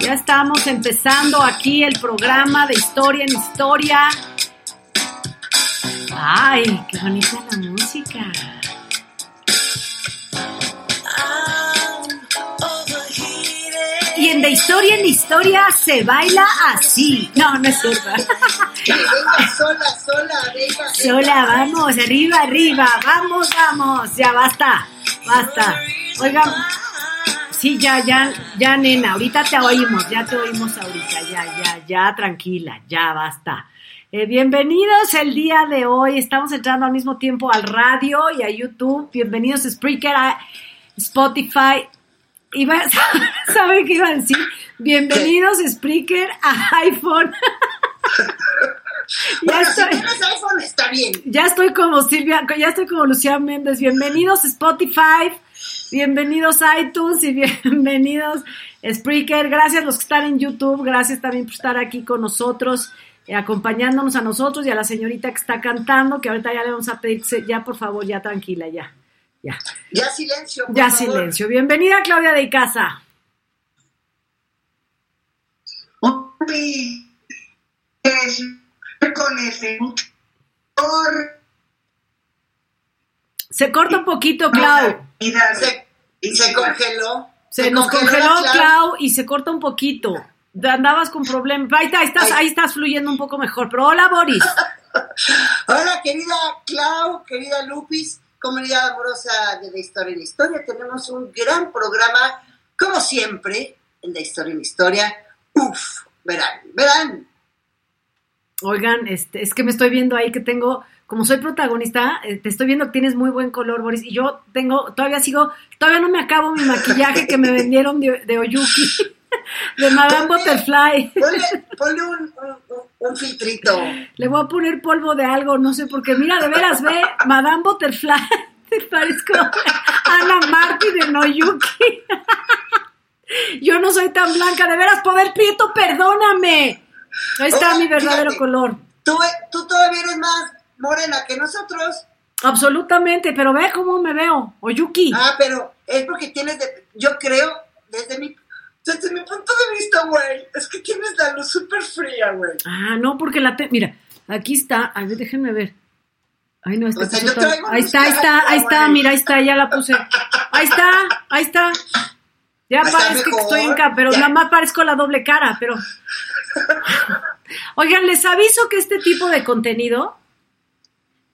Ya estamos empezando aquí el programa de historia en historia. Ay, qué bonita la música. Y en de historia en historia se baila así. No, no es. Venga, sola, sola, venga. Sola, vamos, arriba, arriba, vamos, vamos. Ya basta, basta. Oigan, sí, ya, ya, ya, nena, ahorita te oímos, ya te oímos ahorita, ya, ya, ya, tranquila, ya basta. Eh, bienvenidos el día de hoy. Estamos entrando al mismo tiempo al radio y a YouTube. Bienvenidos a Spreaker, a Spotify. Iba, ¿Saben qué iba a decir? Bienvenidos Spreaker a iPhone. ya Bueno, estoy, si tienes iPhone está bien. ya estoy como Silvia, ya estoy como Lucía Méndez. Bienvenidos Spotify, bienvenidos iTunes y bienvenidos Spreaker. Gracias a los que están en YouTube, gracias también por estar aquí con nosotros, eh, acompañándonos a nosotros y a la señorita que está cantando, que ahorita ya le vamos a pedir, ya por favor, ya tranquila, ya, ya, Ya silencio. por ya favor. silencio. Bienvenida Claudia de es con ese Se corta un poquito, Clau. Vida Se, se congeló. Se nos congeló, Clau. Clau, y se corta un poquito. Andabas con problemas. Ahí, está, estás, ahí estás fluyendo un poco mejor. Pero hola, Boris. Hola, querida Clau, querida Lupis, comunidad amorosa de la historia en historia. Tenemos un gran programa, como siempre, en la historia en historia. Uf, verán, verán. Oigan, este, es que me estoy viendo ahí que tengo, como soy protagonista, eh, te estoy viendo que tienes muy buen color, Boris, y yo tengo, todavía sigo, todavía no me acabo mi maquillaje que me vendieron de, de Oyuki, de Madame Butterfly. Ponle, ponle un, un- filtrito. Le voy a poner polvo de algo, no sé, porque mira, de veras, ve, Madame Butterfly, te parezco Ana Marty de Noyuki. Yo no soy tan blanca, de veras, poder prieto, perdóname. Ahí está mi verdadero fíjate. color. Tú, tú todavía eres más morena que nosotros. Absolutamente, pero ve cómo me veo, Oyuki. Ah, pero es porque tienes, de- yo creo, desde mi, desde mi punto de vista, güey, es que tienes la luz súper fría, güey. Ah, no, porque la te... Mira, aquí está. A ver, déjenme ver. Ay, no, esta O sea, traigo Ahí está, ahí está, ahí está, güey. mira, ahí está, ya la puse. Ahí está, ahí está. Ya Está parezco que estoy en pero ya. nada más parezco la doble cara, pero. Oigan, les aviso que este tipo de contenido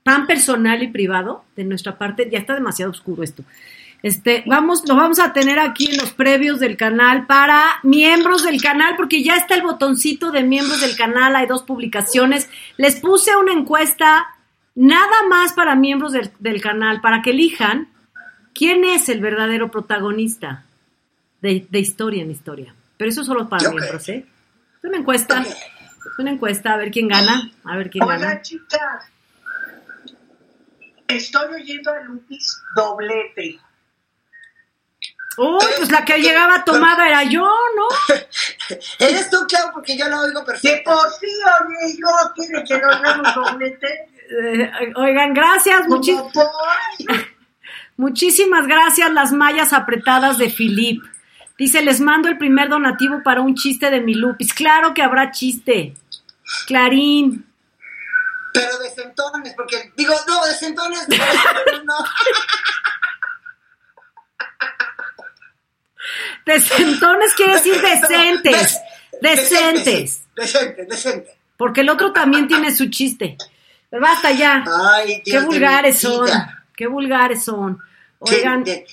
tan personal y privado de nuestra parte, ya está demasiado oscuro esto. Este, vamos, lo vamos a tener aquí en los previos del canal para miembros del canal, porque ya está el botoncito de miembros del canal, hay dos publicaciones. Les puse una encuesta nada más para miembros del, del canal, para que elijan quién es el verdadero protagonista de, de historia en historia. Pero eso solo para miembros, ¿eh? Es una encuesta, es una encuesta, a ver quién gana, a ver quién gana. Hola chicas, estoy oyendo a Lupis doblete. Uy, pues la que llegaba tomada era yo, ¿no? Eres tú, Clau, porque yo lo oigo Que perfecto. por sí oye yo quiere que nos demos doblete. Eh, oigan, gracias, muchísimas gracias las mallas apretadas de Filip. Dice, les mando el primer donativo para un chiste de mi Lupis. Claro que habrá chiste. Clarín. Pero de centones, porque digo, no, de centones no. no. Decentones quiere decir decentes. Decentes. Decente, decente. Porque el otro también tiene su chiste. Pero basta ya. Ay, Qué Dios de vulgares son. Qué vulgares son. Oigan, de,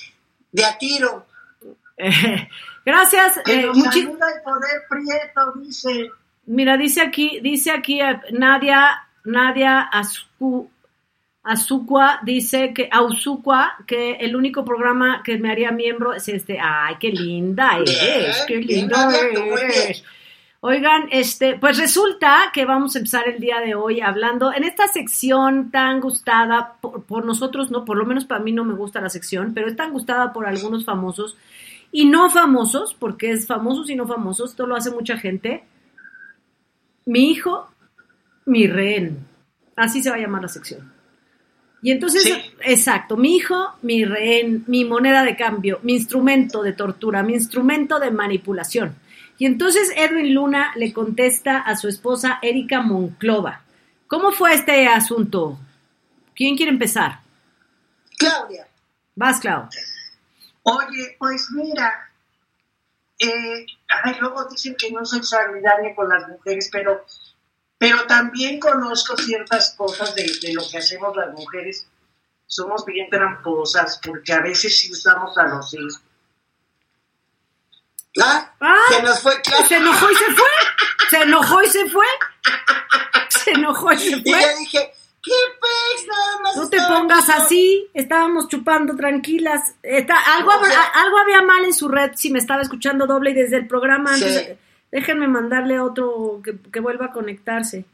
de a tiro. eh, gracias. eh, muchi- el poder prieto, dice. Mira, dice aquí, dice aquí eh, Nadia, Nadia Azu- Azucua, dice que Auzucua, que el único programa que me haría miembro es este. Ay, qué linda eres, qué linda eres. Oigan, este, pues resulta que vamos a empezar el día de hoy hablando en esta sección tan gustada por, por, nosotros, no, por lo menos para mí no me gusta la sección, pero es tan gustada por algunos famosos y no famosos, porque es famosos y no famosos, esto lo hace mucha gente. Mi hijo, mi rehén, así se va a llamar la sección. Y entonces, Sí. exacto, mi hijo, mi rehén, mi moneda de cambio, mi instrumento de tortura, mi instrumento de manipulación. Y entonces Edwin Luna le contesta a su esposa Erika Monclova. ¿Cómo fue este asunto? ¿Quién quiere empezar? Claudia, Vas, Clau. Oye, pues mira, eh, ay, luego dicen que no soy solidaria con las mujeres, pero, pero también conozco ciertas cosas de, de lo que hacemos las mujeres. Somos bien tramposas porque a veces sí usamos a los hijos. ¿ah? Ah, Se nos fue Claudia. Se enojó y se fue. Se enojó y se fue. Se enojó y se Y fue. yo dije, ¿qué pez? Nada más No te pongas así, estábamos chupando tranquilas. Está, algo, O había- sea- algo había mal en su red si me estaba escuchando doble y desde el programa. Sí. Déjenme mandarle otro que, que vuelva a conectarse.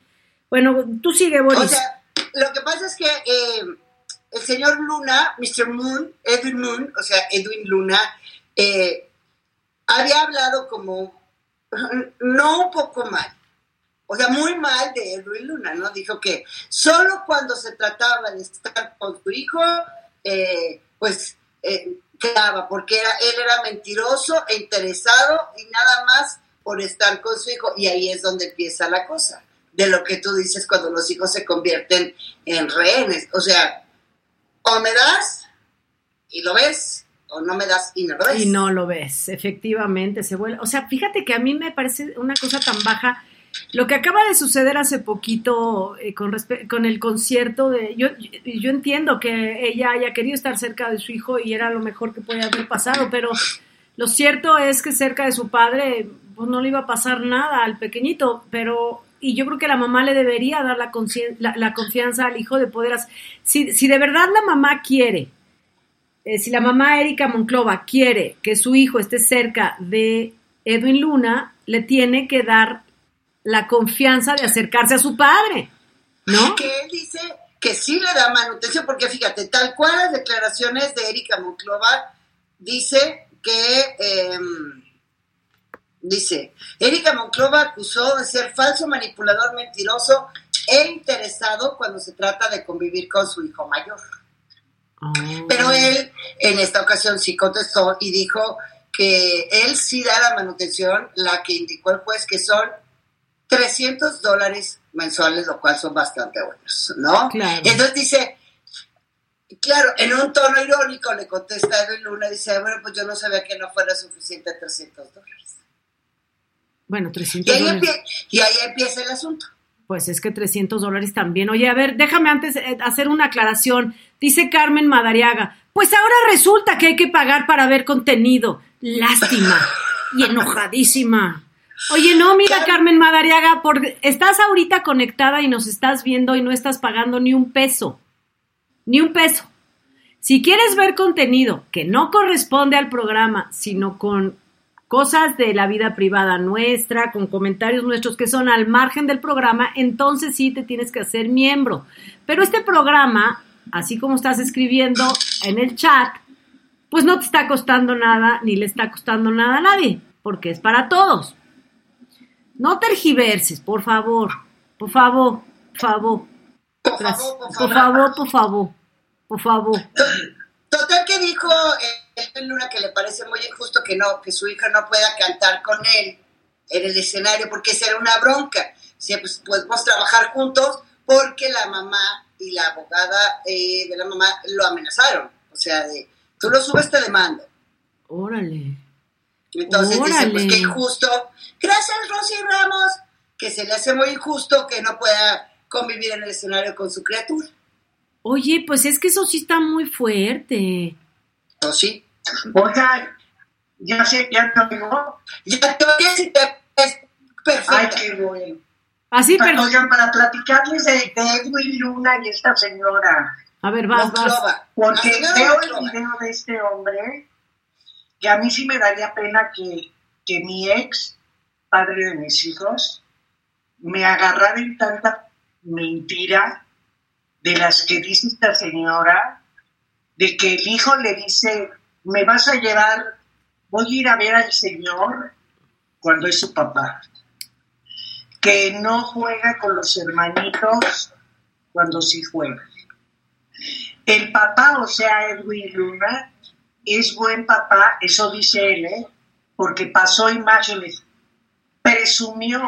Bueno, tú sigue, Boris. O sea, lo que pasa es que eh, el señor Luna, Mr. Moon, Edwin Moon, o sea, Edwin Luna, eh, había hablado como, no un poco mal, o sea, muy mal de Edwin Luna, ¿no? Dijo que solo cuando se trataba de estar con su hijo, eh, pues eh, quedaba, porque era, él era mentiroso e interesado y nada más por estar con su hijo, y ahí es donde empieza la cosa de lo que tú dices cuando los hijos se convierten en rehenes. O sea, o me das y lo ves, o no me das y no lo ves. Y no lo ves, efectivamente, se vuelve. O sea, fíjate que a mí me parece una cosa tan baja. Lo que acaba de suceder hace poquito eh, con, con el concierto de. Yo, yo entiendo que ella haya querido estar cerca de su hijo y era lo mejor que podía haber pasado, pero lo cierto es que cerca de su padre pues no le iba a pasar nada al pequeñito, pero. Y yo creo que la mamá le debería dar la, la, la confianza al hijo de poder. hacer- Si, si de verdad la mamá quiere eh, si la mamá Erika Monclova quiere que su hijo esté cerca de Edwin Luna, le tiene que dar la confianza de acercarse a su padre, ¿no? Que él dice que sí le da manutención, porque fíjate, tal cual las declaraciones de Erika Monclova dice que. em, dice, Erika Monclova acusó de ser falso, manipulador, mentiroso e interesado cuando se trata de convivir con su hijo mayor. Pero él en esta ocasión sí contestó y dijo que él sí da la manutención, la que indicó el juez que son 300 dólares mensuales, lo cual son bastante buenos, ¿no? Claro. Entonces dice, claro, en un tono irónico le contesta Edwin Luna, dice, bueno, pues yo no sabía que no fuera suficiente 300 dólares. Bueno, Y 300 ahí, dólares. y ahí empieza el asunto. Pues es que 300 dólares también. Oye, a ver, déjame antes eh, hacer una aclaración. Dice Carmen Madariaga, pues ahora resulta que hay que pagar para ver contenido. Lástima y enojadísima. Oye, no, mira Carmen Madariaga, por, estás ahorita conectada y nos estás viendo y no estás pagando ni un peso. Ni un peso. Si quieres ver contenido que no corresponde al programa, sino con cosas de la vida privada nuestra, con comentarios nuestros que son al margen del programa, entonces sí te tienes que hacer miembro. Pero este programa, así como estás escribiendo en el chat, pues no te está costando nada, ni le está costando nada a nadie, porque es para todos. No tergiverses, por favor, por favor, por favor. Por favor, por Por favor. por favor, por favor. Total que dijo eh, Edwin Luna que le parece muy injusto que no, que su hija no pueda cantar con él en el escenario porque esa era una bronca. Si pues podemos trabajar juntos porque la mamá y la abogada eh, de la mamá lo amenazaron. O sea, de tú lo subes te demando. Órale. Entonces dice, pues Órale. qué injusto. Gracias, Rosy Ramos, que se le hace muy injusto que no pueda convivir en el escenario con su criatura. Oye, pues es que eso sí está muy fuerte. ¿O sí? Oigan, ya sé, ya te digo. Ya te oyes y te es perfecto. Ay, qué bueno. Así, pero... Oigan, para platicarles de, de Edwin Luna y esta señora, A ver, vas, vas. Porque veo el video de este hombre, que a mí sí me daría pena que, que mi ex padre de mis hijos, me agarrara en tanta mentira de las que dice esta señora, de que el hijo le dice, me vas a llevar, voy a ir a ver al Señor cuando es su papá, que no juega con los hermanitos cuando sí juega. El papá, o sea, Edwin Luna, es buen papá, eso dice él, ¿eh? porque pasó imágenes, presumió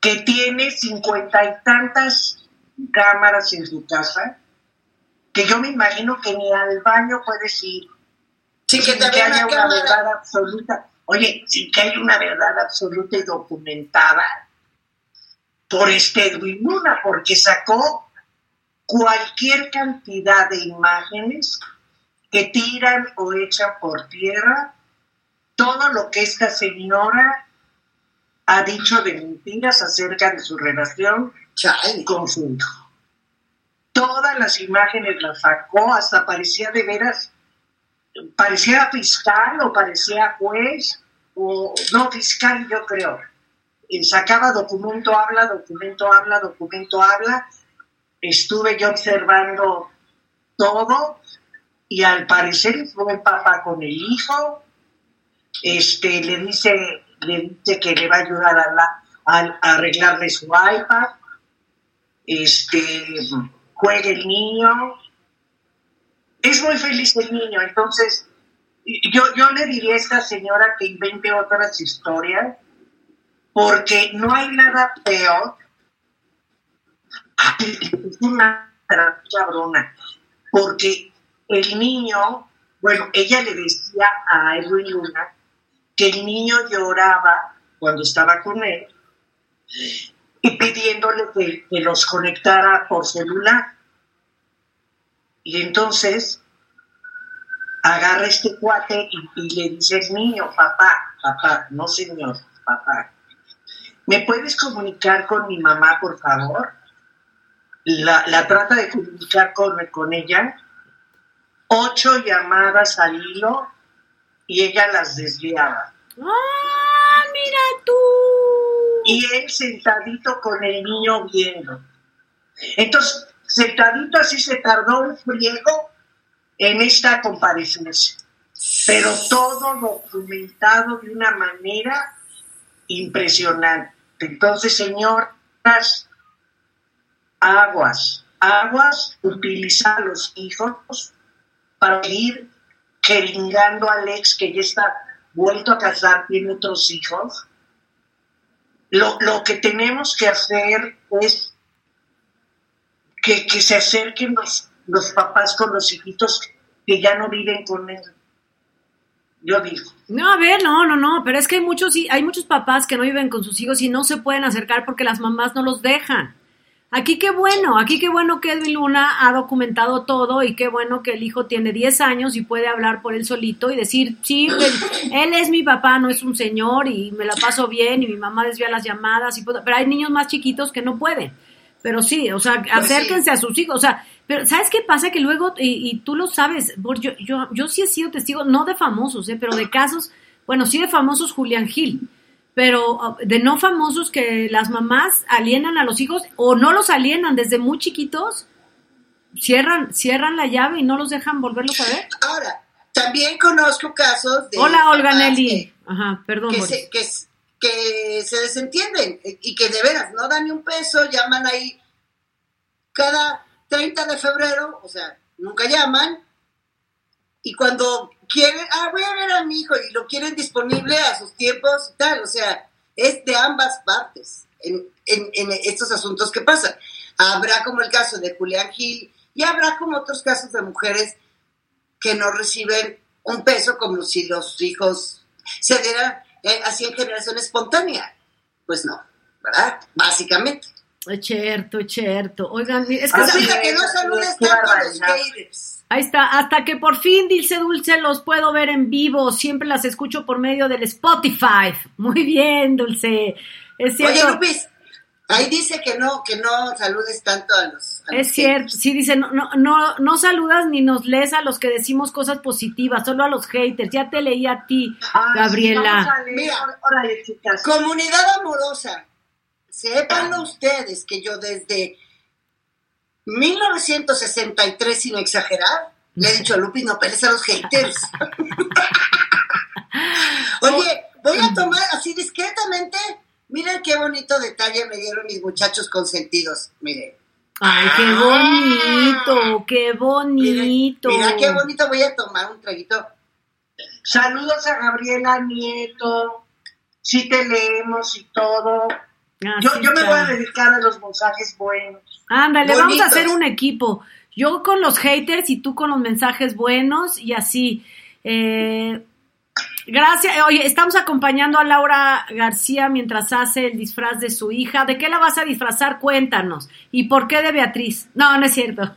que tiene cincuenta y tantas cámaras en su casa, que yo me imagino que ni al baño puedes ir Sí, que sin que haya una cámara. verdad absoluta. Oye, sin que haya una verdad absoluta y documentada por este Edwin Luna, porque sacó cualquier cantidad de imágenes que tiran o echan por tierra todo lo que esta señora ha dicho de mentiras acerca de su relación Chale. con su hijo. Todas las imágenes las sacó, hasta parecía de veras, parecía fiscal o parecía juez, o no fiscal yo creo. Y sacaba documento, habla, documento, habla, documento, habla. Estuve yo observando todo y al parecer fue el papá con el hijo. Este, le dice, le dice que le va a ayudar a, la, a- arreglarle su iPad. Este, juega el niño. Es muy feliz el niño, entonces yo, yo le diría a esta señora que invente otras historias, porque no hay nada peor. Es una cabrona, porque el niño, bueno, ella le decía a Edwin Luna que el niño lloraba cuando estaba con él y pidiéndole que, que los conectara por celular. Y entonces agarra este cuate y, le dice al niño, papá, papá, no señor, papá, ¿me puedes comunicar con mi mamá, por favor? La, la trata de comunicar con, con ella, ocho llamadas al hilo y ella las desviaba. ¡Ah, mira tú! y él sentadito con el niño viendo. Entonces, sentadito así se tardó un friego en esta comparecencia, pero todo documentado de una manera impresionante. Entonces, señoras, aguas, aguas, utiliza a los hijos para ir jeringando al ex que ya está vuelto a casar, tiene otros hijos. Lo, lo que tenemos que hacer es que, que se acerquen los, los papás con los hijitos que ya no viven con él. Yo digo. No, a ver, no, no, no, pero es que hay muchos, hay muchos papás que no viven con sus hijos y no se pueden acercar porque las mamás no los dejan. Aquí qué bueno, aquí qué bueno que Edwin Luna ha documentado todo y qué bueno que el hijo tiene 10 años y puede hablar por él solito y decir, sí, él, él es mi papá, no es un señor y me la paso bien y mi mamá desvía las llamadas, y puedo- pero hay niños más chiquitos que no pueden. Pero sí, o sea, acérquense a sus hijos, o sea, pero ¿sabes qué pasa? Que luego, y, y tú lo sabes, yo, yo, yo sí he sido testigo, no de famosos, ¿eh? pero de casos, bueno, sí de famosos Julián Gil, pero uh, de no famosos que las mamás alienan a los hijos o no los alienan desde muy chiquitos, cierran, cierran la llave y no los dejan volverlos a ver. Ahora, también conozco casos de. Hola, Olga Nelly. que- Ajá, perdón. que, se, que, que se desentienden y que de veras no dan ni un peso, llaman ahí cada 30 de febrero, o sea, nunca llaman, y cuando quieren, ah, voy a ver a mi hijo y lo quieren disponible a sus tiempos y tal, o sea, es de ambas partes en, en, en estos asuntos que pasan. Habrá como el caso de Julián Gil y habrá como otros casos de mujeres que no reciben un peso como si los hijos se dieran eh, así en generación espontánea. Pues no, ¿verdad? Básicamente. Es cierto, es cierto. Oigan, es que que no tanto a los haters. Ahí está, hasta que por fin, Dilce Dulce, los puedo ver en vivo. Siempre las escucho por medio del Spotify. Muy bien, Dulce. Es Oye, cierto. Lupis, ahí dice que no, que no saludes tanto a los, Es cierto, sí dice, no, no, no, no saludas ni nos lees a los que decimos cosas positivas, solo a los haters. Ya te leí a ti, Ay, Gabriela. sí. Mira. Órale, chicas. Comunidad amorosa, sépanlo ustedes que yo desde 1963, sin exagerar, le he dicho a Lupi, no pelees a los haters. Oye, voy a tomar así discretamente, miren qué bonito detalle me dieron mis muchachos consentidos, miren. Ay, qué bonito, qué bonito. Mira qué bonito, voy a tomar un traguito. Saludos a Gabriela Nieto. Sí te leemos y todo. Así Yo, yo me voy a dedicar a los mensajes buenos. Ándale, vamos a hacer un equipo. Yo con los haters y tú con los mensajes buenos y así. Eh, gracias. Oye, estamos acompañando a Laura García mientras hace el disfraz de su hija. ¿De qué la vas a disfrazar? Cuéntanos. ¿Y por qué de Beatriz? No, no es cierto.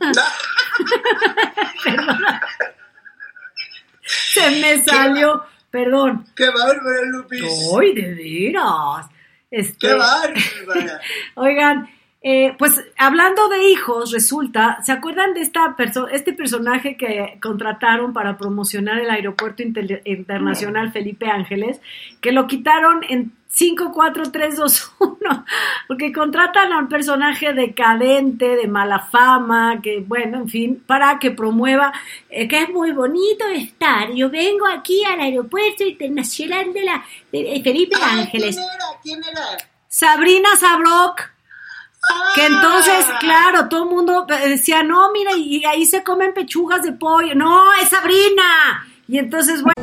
Se me salió. Perdón. ¡Qué bárbaro, Lupis! ¡Ay, de veras! Este, ¡Qué bárbaro! Oigan, eh, pues hablando de hijos, resulta, ¿se acuerdan de esta perso este personaje que contrataron para promocionar el aeropuerto Inter- internacional Felipe Ángeles? Que lo quitaron en 5, 4, 3, 2, 1, porque contratan a un personaje decadente, de mala fama, que bueno, en fin, para que promueva, eh, que es muy bonito estar. Yo vengo aquí al aeropuerto internacional de la de- Felipe Ángeles. ¿Quién era? ¿Quién era? Sabrina Sabrok. Que entonces, claro, todo el mundo decía, no, mira, y ahí se comen pechugas de pollo. No, es Sabrina. Y entonces, bueno,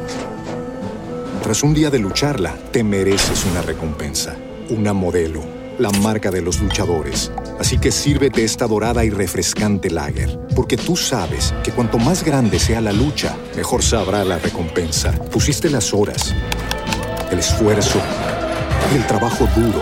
Tras un día de lucharla, te mereces una recompensa, una modelo, la marca de los luchadores. Así que sírvete esta dorada y refrescante lager, porque tú sabes que cuanto más grande sea la lucha, mejor sabrá la recompensa. Pusiste las horas, el esfuerzo, el trabajo duro.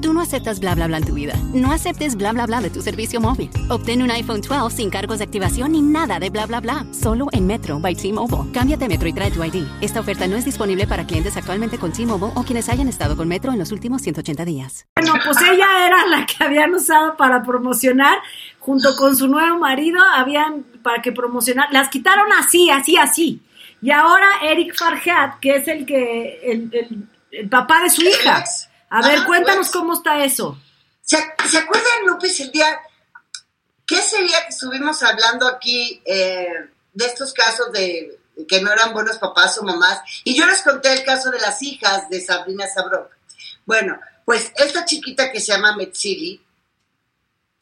Tú no aceptas bla bla bla en tu vida. No aceptes bla bla bla de tu servicio móvil. Obtén un iPhone 12 sin cargos de activación ni nada de bla bla bla. Solo en Metro by T-Mobile. Cámbiate a Metro y trae tu ID. Esta oferta no es disponible para clientes actualmente con T-Mobile o quienes hayan estado con Metro en los últimos 180 días. pues ella era la que habían usado para promocionar, junto con su nuevo marido, habían para que promocionar, las quitaron así, así, así. Y ahora Eric Farhat, que es el que, el, el- el papá de su hija. A ver, Ah, cuéntanos pues. cómo está eso. ¿Se, ¿se acuerdan, Lupis, el día? ¿Qué sería que estuvimos hablando aquí eh, de estos casos de que no eran buenos papás o mamás? Y yo les conté el caso de las hijas de Sabrina Sabrok. Bueno, pues esta chiquita que se llama Metzili,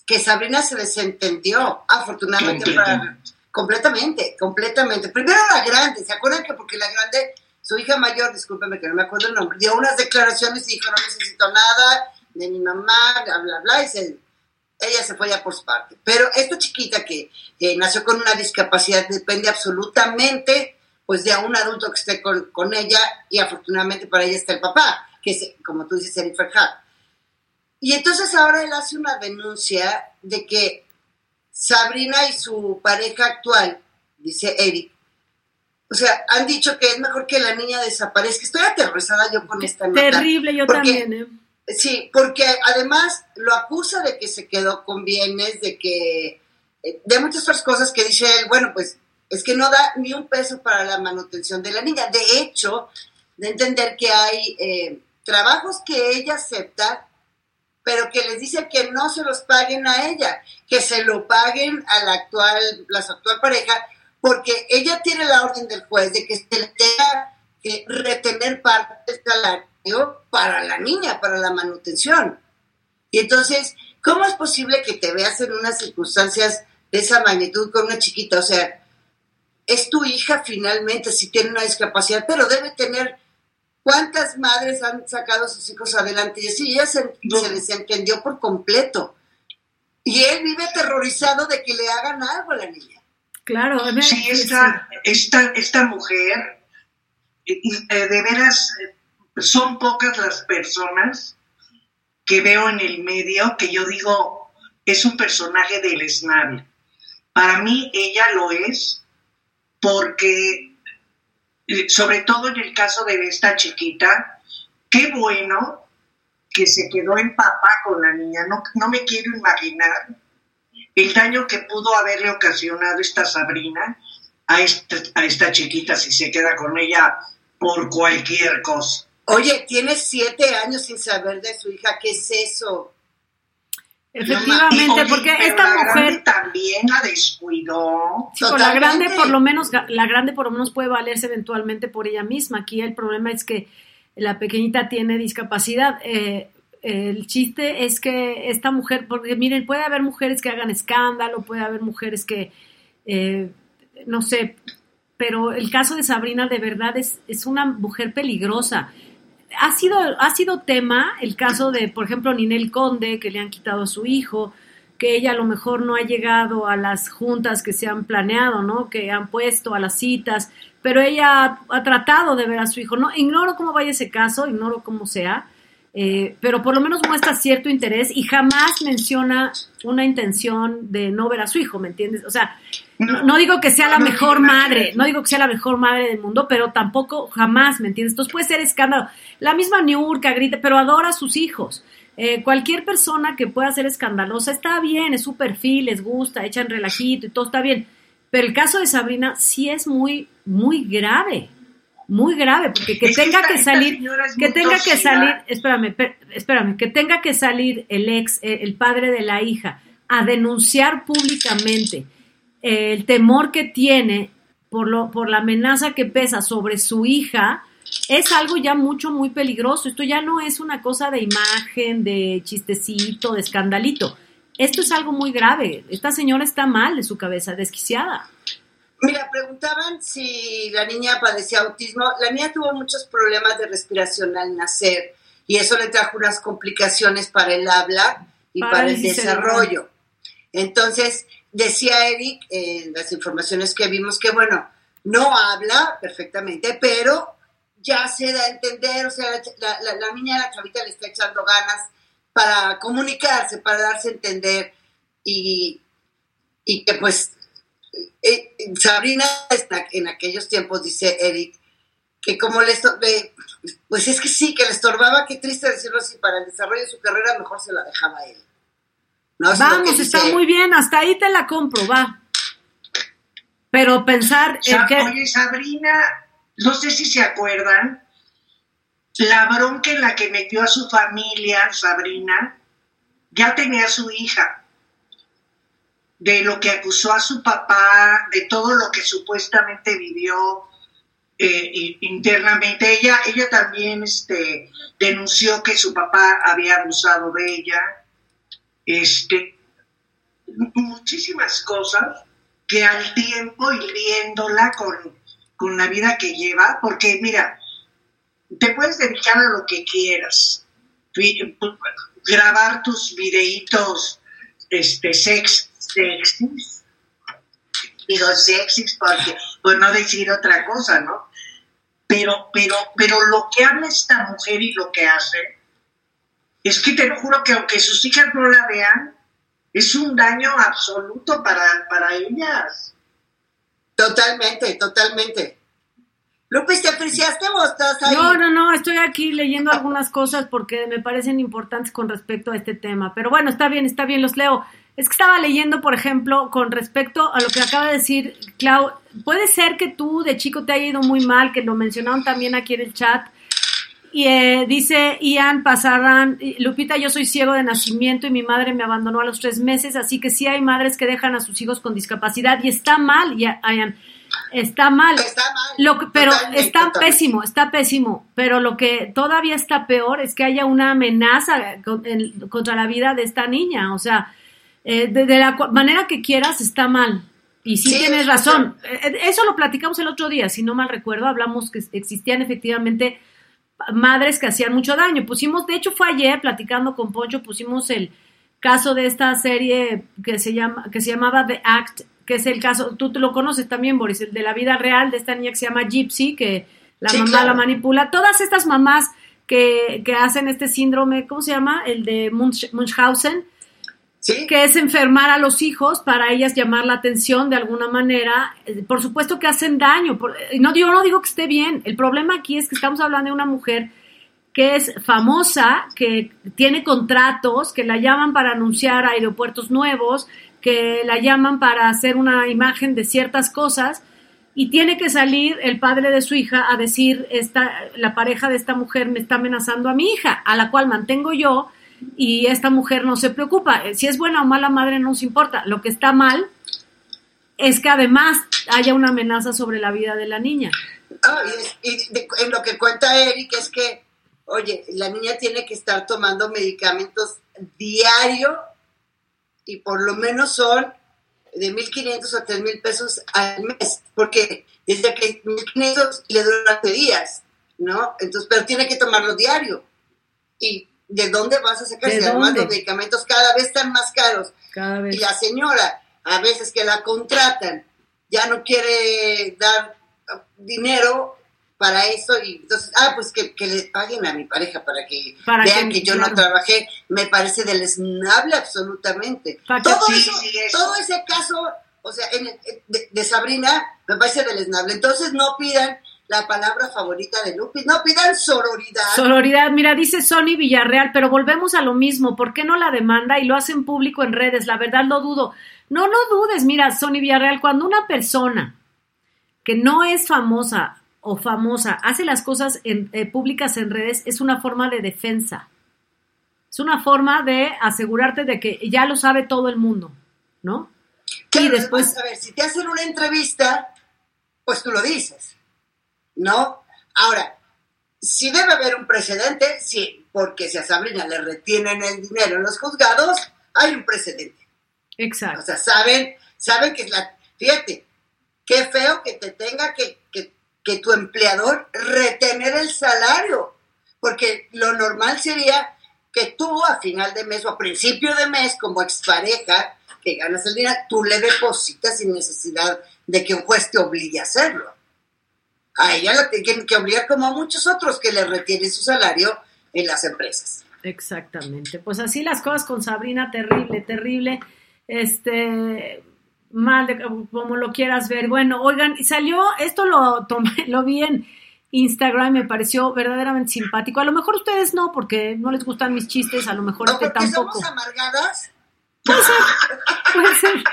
que Sabrina se desentendió, afortunadamente para completamente, completamente. Primero la grande, ¿se acuerdan que porque la grande, su hija mayor, discúlpeme que no me acuerdo el nombre, dio unas declaraciones y dijo no necesito nada de mi mamá, bla, bla, bla, y se- ella se fue ya por su parte. Pero esta chiquita que eh, nació con una discapacidad depende absolutamente pues de un adulto que esté con, ella y afortunadamente para ella está el papá, que es, como tú dices, Eric Ferhat. Y entonces ahora él hace una denuncia de que Sabrina y su pareja actual, dice Eric, o sea, han dicho que es mejor que la niña desaparezca. Estoy aterrorizada yo con esta nota. Terrible, yo Porque- también. ¿eh? Sí, porque además lo acusa de que se quedó con bienes, de que, eh, de muchas otras cosas que dice él, bueno, pues es que no da ni un peso para la manutención de la niña. De hecho, de entender que hay eh, trabajos que ella acepta, pero que les dice que no se los paguen a ella, que se lo paguen a la actual, la su actual pareja, porque ella tiene la orden del juez de que se le tenga que retener parte del salario para la niña, para la manutención. Y entonces, ¿cómo es posible que te veas en unas circunstancias de esa magnitud con una chiquita? O sea, es tu hija finalmente, si tiene una discapacidad, pero debe tener... ¿Cuántas madres han sacado a sus hijos adelante? Y así ella se, se desentendió por completo. Y él vive aterrorizado de que le hagan algo a la niña. Claro, sí, esta, esta, esta mujer, eh, de veras, son pocas las personas que veo en el medio que yo digo es un personaje del esnable. Para mí ella lo es porque, eh, sobre todo en el caso de esta chiquita, qué bueno que se quedó en papá con la niña. No, no me quiero imaginar el daño que pudo haberle ocasionado esta Sabrina a esta, a esta chiquita si se queda con ella por cualquier cosa. Oye, tiene siete años sin saber de su hija, ¿qué es eso? Efectivamente, porque esta mujer también la descuidó. la grande por lo menos, la grande por lo menos puede valerse eventualmente por ella misma. Aquí el problema es que la pequeñita tiene discapacidad. Eh, el chiste es que esta mujer, porque miren, puede haber mujeres que hagan escándalo, puede haber mujeres que, eh, no sé, pero el caso de Sabrina de verdad es, es una mujer peligrosa ha sido, ha sido tema el caso de, por ejemplo, Ninel Conde, que le han quitado a su hijo, que ella a lo mejor no ha llegado a las juntas que se han planeado, ¿no? Que han puesto a las citas, pero ella ha, tratado de ver a su hijo. No, ignoro cómo vaya ese caso, ignoro cómo sea, eh, pero por lo menos muestra cierto interés y jamás menciona una intención de no ver a su hijo, ¿me entiendes? O sea, no, digo que sea la mejor madre, no digo que sea la mejor madre del mundo, pero tampoco jamás, ¿me entiendes? Entonces puede ser escándalo. La misma Niurka grita, pero adora a sus hijos. Eh, cualquier persona que pueda ser escandalosa está bien, es su perfil, les gusta, echan relajito y todo está bien. Pero el caso de Sabrina sí es muy, muy grave, muy grave, porque que tenga que, salir, que tenga que salir, espérame, espérame, que tenga que salir el ex, eh, el padre de la hija, a denunciar públicamente el temor que tiene por, lo, por la amenaza que pesa sobre su hija, es algo ya mucho, muy peligroso. Esto ya no es una cosa de imagen, de chistecito, de escandalito. Esto es algo muy grave. Esta señora está mal de su cabeza, desquiciada. Mira, preguntaban si la niña padecía autismo. La niña tuvo muchos problemas de respiración al nacer y eso le trajo unas complicaciones para el habla y para, el desarrollo. Entonces, decía Eric en las informaciones que vimos que, bueno, no habla perfectamente, pero ya se da a entender, o sea, la, la, la niña, la chavita le está echando ganas para comunicarse, para darse a entender y, y que pues eh, Sabrina en aquellos tiempos, dice Eric, que como le pues es que sí, que le estorbaba, qué triste decirlo así, para el desarrollo de su carrera mejor se la dejaba él. Vamos, está muy bien, hasta ahí te la compro, va. Pero pensar en que... Oye, Sabrina, no sé si se acuerdan, la bronca en la que metió a su familia, Sabrina, ya tenía su hija. De lo que acusó a su papá, de todo lo que supuestamente vivió eh, internamente. Ella, ella también este, denunció que su papá había abusado de ella este, muchísimas cosas que al tiempo y viéndola con, con la vida que lleva, porque mira, te puedes dedicar a lo que quieras, grabar tus videitos este, sex, sexys, digo sexys porque, por no decir otra cosa, ¿no? Pero, pero, pero lo que habla esta mujer y lo que hace, es que te lo juro que aunque sus hijas no la vean, es un daño absoluto para, para ellas. Totalmente, totalmente. Lupis, ¿te apreciaste o estás ahí? No, no, no, estoy aquí leyendo algunas cosas porque me parecen importantes con respecto a este tema. Pero bueno, está bien, está bien, los leo. Es que estaba leyendo, por ejemplo, con respecto a lo que acaba de decir Clau, puede ser que tú de chico te haya ido muy mal, que lo mencionaron también aquí en el chat, y eh, dice Ian Pasarán, Lupita, yo soy ciego de nacimiento y mi madre me abandonó a los tres meses, así que sí hay madres que dejan a sus hijos con discapacidad y está mal, Ian, está mal. Está mal. Lo pero está pésimo, está pésimo. Pero lo que todavía está peor es que haya una amenaza contra la vida de esta niña. O sea, eh, de, la manera que quieras está mal. Y sí, tienes razón. Eh, eso lo platicamos el otro día, si no mal recuerdo, hablamos que existían efectivamente madres que hacían mucho daño. Pusimos, de hecho fue ayer platicando con Poncho, pusimos el caso de esta serie que se llama que se llamaba The Act que es el caso, tú te lo conoces también, Boris, el de la vida real de esta niña que se llama Gypsy, que la Sí, mamá claro. la manipula. Todas estas mamás que, que hacen este síndrome, ¿cómo se llama? El de Munch- Munchausen, Que es enfermar a los hijos para ellas llamar la atención de alguna manera. Eh, Por supuesto que hacen daño. eh, no, yo no digo que esté bien. El problema aquí es que estamos hablando de una mujer que es famosa, que tiene contratos, que la llaman para anunciar aeropuertos nuevos, que la llaman para hacer una imagen de ciertas cosas y tiene que salir el padre de su hija a decir esta la pareja de esta mujer me está amenazando a mi hija, a la cual mantengo yo y esta mujer no se preocupa. Eh, Si es buena o mala madre no nos importa. Lo que está mal es que además haya una amenaza sobre la vida de la niña. Y de- en lo que cuenta Eric es que, oye, la niña tiene que estar tomando medicamentos diario y por lo menos son de 1.500 a 3.000 pesos al mes, porque desde que 1.500 le duran 12 días, ¿no? Entonces, pero tiene que tomarlo diario. ¿Y de dónde vas a sacar? Los medicamentos cada vez están más caros. Cada vez. Y la señora, a veces que la contratan, ya no quiere dar dinero para eso y entonces, ah, pues que, que le paguen a mi pareja para que Para vean que- que, yo claro. no trabajé, me parece deleznable absolutamente. Para todo, Sí, eso, sí, eso. todo ese caso, o sea, en de, de Sabrina, me parece deleznable. Entonces no pidan la palabra favorita de Lupis, no pidan sororidad. Sororidad, mira, dice Sony Villarreal, pero volvemos a lo mismo, ¿por qué no la demanda y lo hacen público en redes? La verdad lo dudo. No, no dudes, mira, Sony Villarreal, cuando una persona que no es famosa o famosa hace las cosas en- eh, públicas en redes, es una forma de defensa. Es una forma de asegurarte de que ya lo sabe todo el mundo, ¿no? Claro, y después, además, a ver, si te hacen una entrevista, pues tú lo dices, ¿no? Ahora, si debe haber un precedente, sí, porque si a Sabrina le retienen el dinero en los juzgados, hay un precedente. O exacto. sea, saben, saben que es la... Fíjate, qué feo que te tenga que, que, que tu empleador retener el salario, porque lo normal sería que tú a final de mes o a principio de mes, como expareja, que ganas el dinero, tú le depositas sin necesidad de que un juez te obligue a hacerlo. A ella la tienen que obligar como a muchos otros que le retienen su salario en las empresas. Exactamente. Pues así las cosas con Sabrina, terrible, terrible. Este, mal, de- como lo quieras ver. Bueno, oigan, salió, esto lo tomé, lo vi en Instagram, me pareció verdaderamente simpático. A lo mejor ustedes no, porque no les gustan mis chistes, a lo mejor No, este porque tampoco. somos amargadas. Puede ser.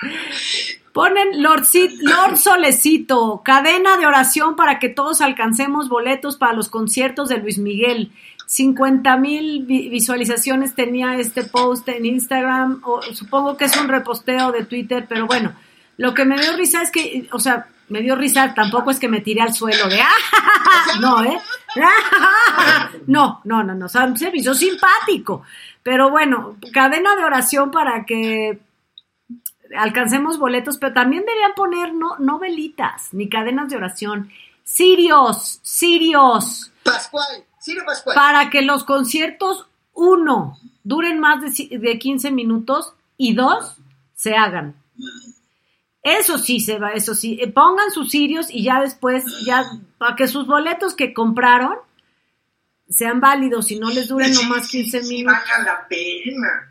Ponen Lord, Lord Solecito, cadena de oración para que todos alcancemos boletos para los conciertos de Luis Miguel. 50 mil vi- visualizaciones tenía este post en Instagram, supongo que es un reposteo de Twitter, pero bueno, lo que me dio risa es que, o sea, me dio risa, tampoco es que me tiré al suelo de, ¡ah! no, ¿eh? No, no, no, no, se me hizo simpático. Pero bueno, cadena de oración para que alcancemos boletos, pero también deberían poner no, no velitas ni cadenas de oración. Sirios, sirios, Pascual, Ciro Pascual. para que los conciertos, uno, duren más de, de 15 minutos y dos, se hagan. Eso sí se va, eso sí. Eh, Pongan sus sirios y ya después, ya, para que sus boletos que compraron sean válidos y no les duren nomás sí, 15 sí, minutos. valga la pena.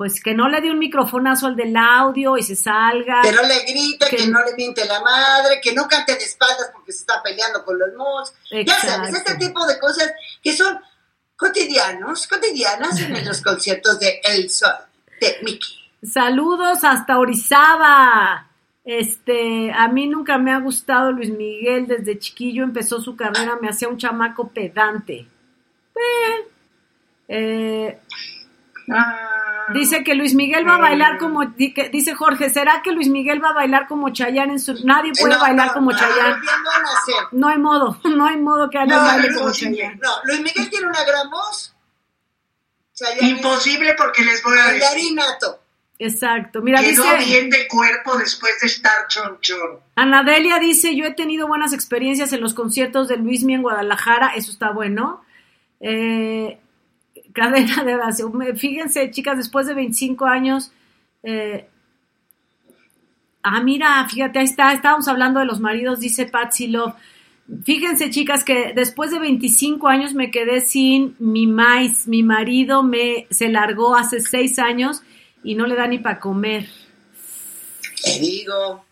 Pues que no le dé un microfonazo al del audio y se salga. que no le grite, Que- que, no le miente la madre, que no cante de espaldas porque se está peleando con los mos. Ya sabes, este tipo de cosas que son cotidianos, cotidianas en los conciertos de El Sol, de Mickey. Saludos hasta Orizaba. Este, a mí nunca me ha gustado Luis Miguel desde chiquillo empezó su carrera, me hacía un chamaco pedante. Eh, eh, Ah, dice que Luis Miguel va a bailar como di- que- dice Jorge, ¿será que Luis Miguel va a bailar como Chayanne en su nadie puede No, bailar no, como no, Chayanne? No hay modo, no hay modo que alguien No, baile Luis como Miguel, Chayanne. no, Luis Miguel tiene una gran voz. Chayanne Imposible porque les voy a decir. Exacto. Mira, Quedó dice bien de cuerpo después de estar chonchón. Anadelia dice, yo he tenido buenas experiencias en los conciertos de Luismi en Guadalajara, eso está bueno. Eh, cadena de oración. Fíjense, chicas, después de 25 años, eh, Ah, mira, fíjate, ahí está, estábamos hablando de los maridos, dice Patsy Love. Fíjense, chicas, que después de 25 años me quedé sin mi maíz. Mi marido me se largó hace 6 años y no le da ni para comer. Te digo.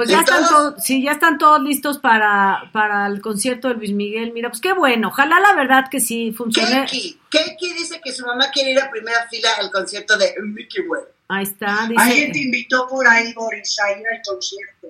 Pues ya ¿Y están todos? todos, sí, ya están todos listos para, para el concierto de Luis Miguel. Mira, pues qué bueno. Ojalá la verdad que sí funcione. Keiki. Keiki dice que su mamá quiere ir a primera fila al concierto de Mickey Way. Ahí está, Alguien te dice. invitó por ahí, Boris, a ir al concierto.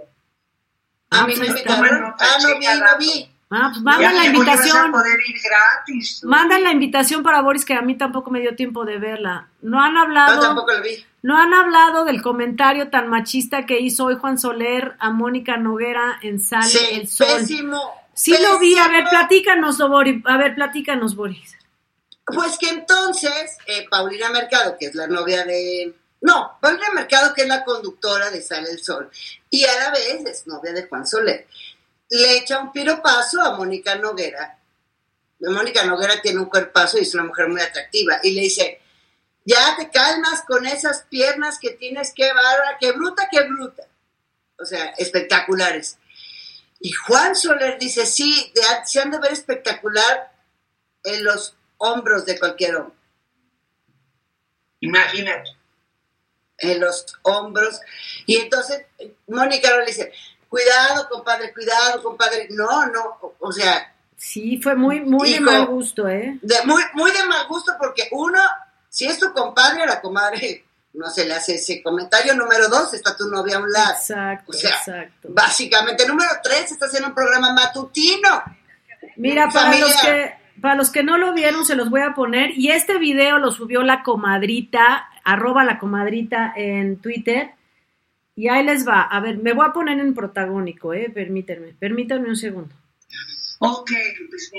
A Ah, mí no pues me invitaron. Ah, no vi, chécala. no vi. Ah, pues mandan la invitación. poder ir gratis. Mandan la invitación para Boris, que a mí tampoco me dio tiempo de verla. No han No, hablado. tampoco lo vi. No han hablado del comentario tan machista que hizo hoy Juan Soler a Mónica Noguera en Sale Sí, el Sol. pésimo. Sí lo vi, a ver, platícanos, Boris. A ver, platícanos, Boris. Pues que entonces eh, Paulina Mercado, que es la novia de... No, Paulina Mercado, que es la conductora de Sale el Sol, y a la vez es novia de Juan Soler, le echa un piropazo a Mónica Noguera. Mónica Noguera tiene un cuerpazo y es una mujer muy atractiva, y le dice, ya te calmas con esas piernas que tienes, qué bárbara, qué bruta, qué bruta. O sea, espectaculares. Y Juan Soler dice, sí, de- se han de ver espectacular en los hombros de cualquier hombre. Imagínate. en los hombros. Y entonces Mónica le dice, cuidado, compadre, cuidado, compadre. No, no, o- sea, Sí, fue muy, muy de mal gusto, ¿eh? de, muy, muy de mal gusto porque uno, si es tu compadre, la comadre no se le hace ese comentario. Número dos, está tu novia a un lado. Exacto, O sea, exacto. Básicamente, número tres, estás en un programa matutino. Mira, para los que para los que no lo vieron, se los voy a poner. Y este video lo subió la comadrita, arroba la comadrita en Twitter. Y ahí les va. A ver, me voy a poner en protagónico, ¿eh? Permítanme, permítanme un segundo. Ok, pues.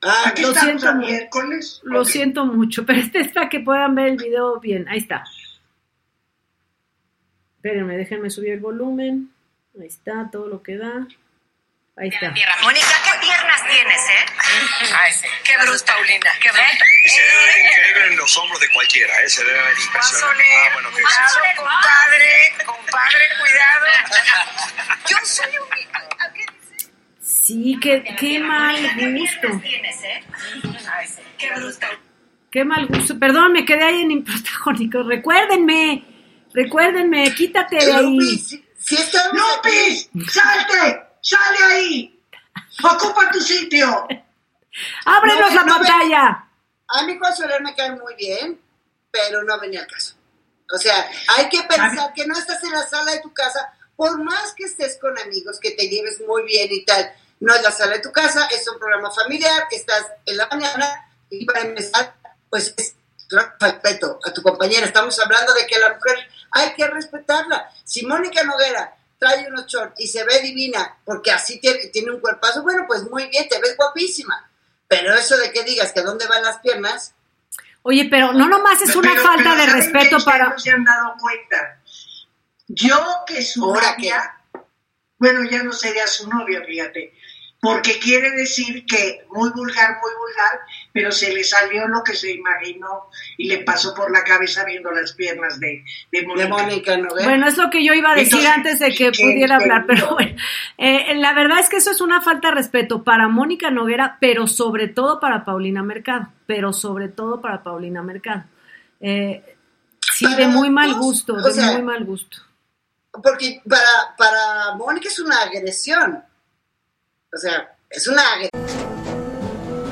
Ah, Aquí lo siento miércoles. Lo siento mucho, pero este es para que puedan ver el video bien. Ahí está. Espérenme, déjenme subir el volumen. Ahí está, todo lo que da. Ahí está. Mónica, ¿qué piernas tienes, eh? Ay, sí. Qué bruta, Paulina. Qué bruta. Y se debe ver increíble en los hombros de cualquiera, ¿eh? Se debe ver impresionante. Ah, bueno, que sí. Cuidado, compadre, compadre, cuidado. Yo soy un... ¿a qué dice? Sí, qué, qué mal gusto. tienes, eh? Qué bruta. Qué mal gusto. Perdón, me quedé ahí en protagónico. Recuérdenme, recuérdenme, quítate de ahí. Lupi. ¡Salte! ¡Sale ahí! ¡Ocupa tu sitio! ¡Ábrenos No, la no, pantalla! A mí Juan Soler me cae muy bien, pero no venía al caso. O sea, hay que pensar que no estás en la sala de tu casa, por más que estés con amigos, que te lleves muy bien y tal. No es la sala de tu casa, es un programa familiar, estás en la mañana y para empezar, pues es respeto a tu compañera. Estamos hablando de que la mujer hay que respetarla. Si Mónica Noguera trae unos shorts y se ve divina porque así tiene, tiene un cuerpazo, bueno, pues muy bien, te ves guapísima. Pero eso de que digas que dónde van las piernas, Oye, pero no nomás es una Pero- falta pero de ¿saben respeto para... No se han dado cuenta. Yo que su ¿Ahora novia, bueno, ya no sería su novia, fíjate, porque quiere decir que muy vulgar, muy vulgar, pero se le salió lo que se imaginó y le pasó por la cabeza viendo las piernas de, de Mónica. de Mónica. Bueno, es lo que yo iba a decir Entonces, antes de que ¿qué pudiera hablar, pero bueno, eh, la verdad es que eso es una falta de respeto para Mónica Noguera, pero sobre todo para Paulina Mercado, pero sobre todo para Paulina Mercado. Eh, sí, de muy mal gusto, de sea, muy mal gusto. Porque para, para Mónica es una agresión. O sea, es una agresión.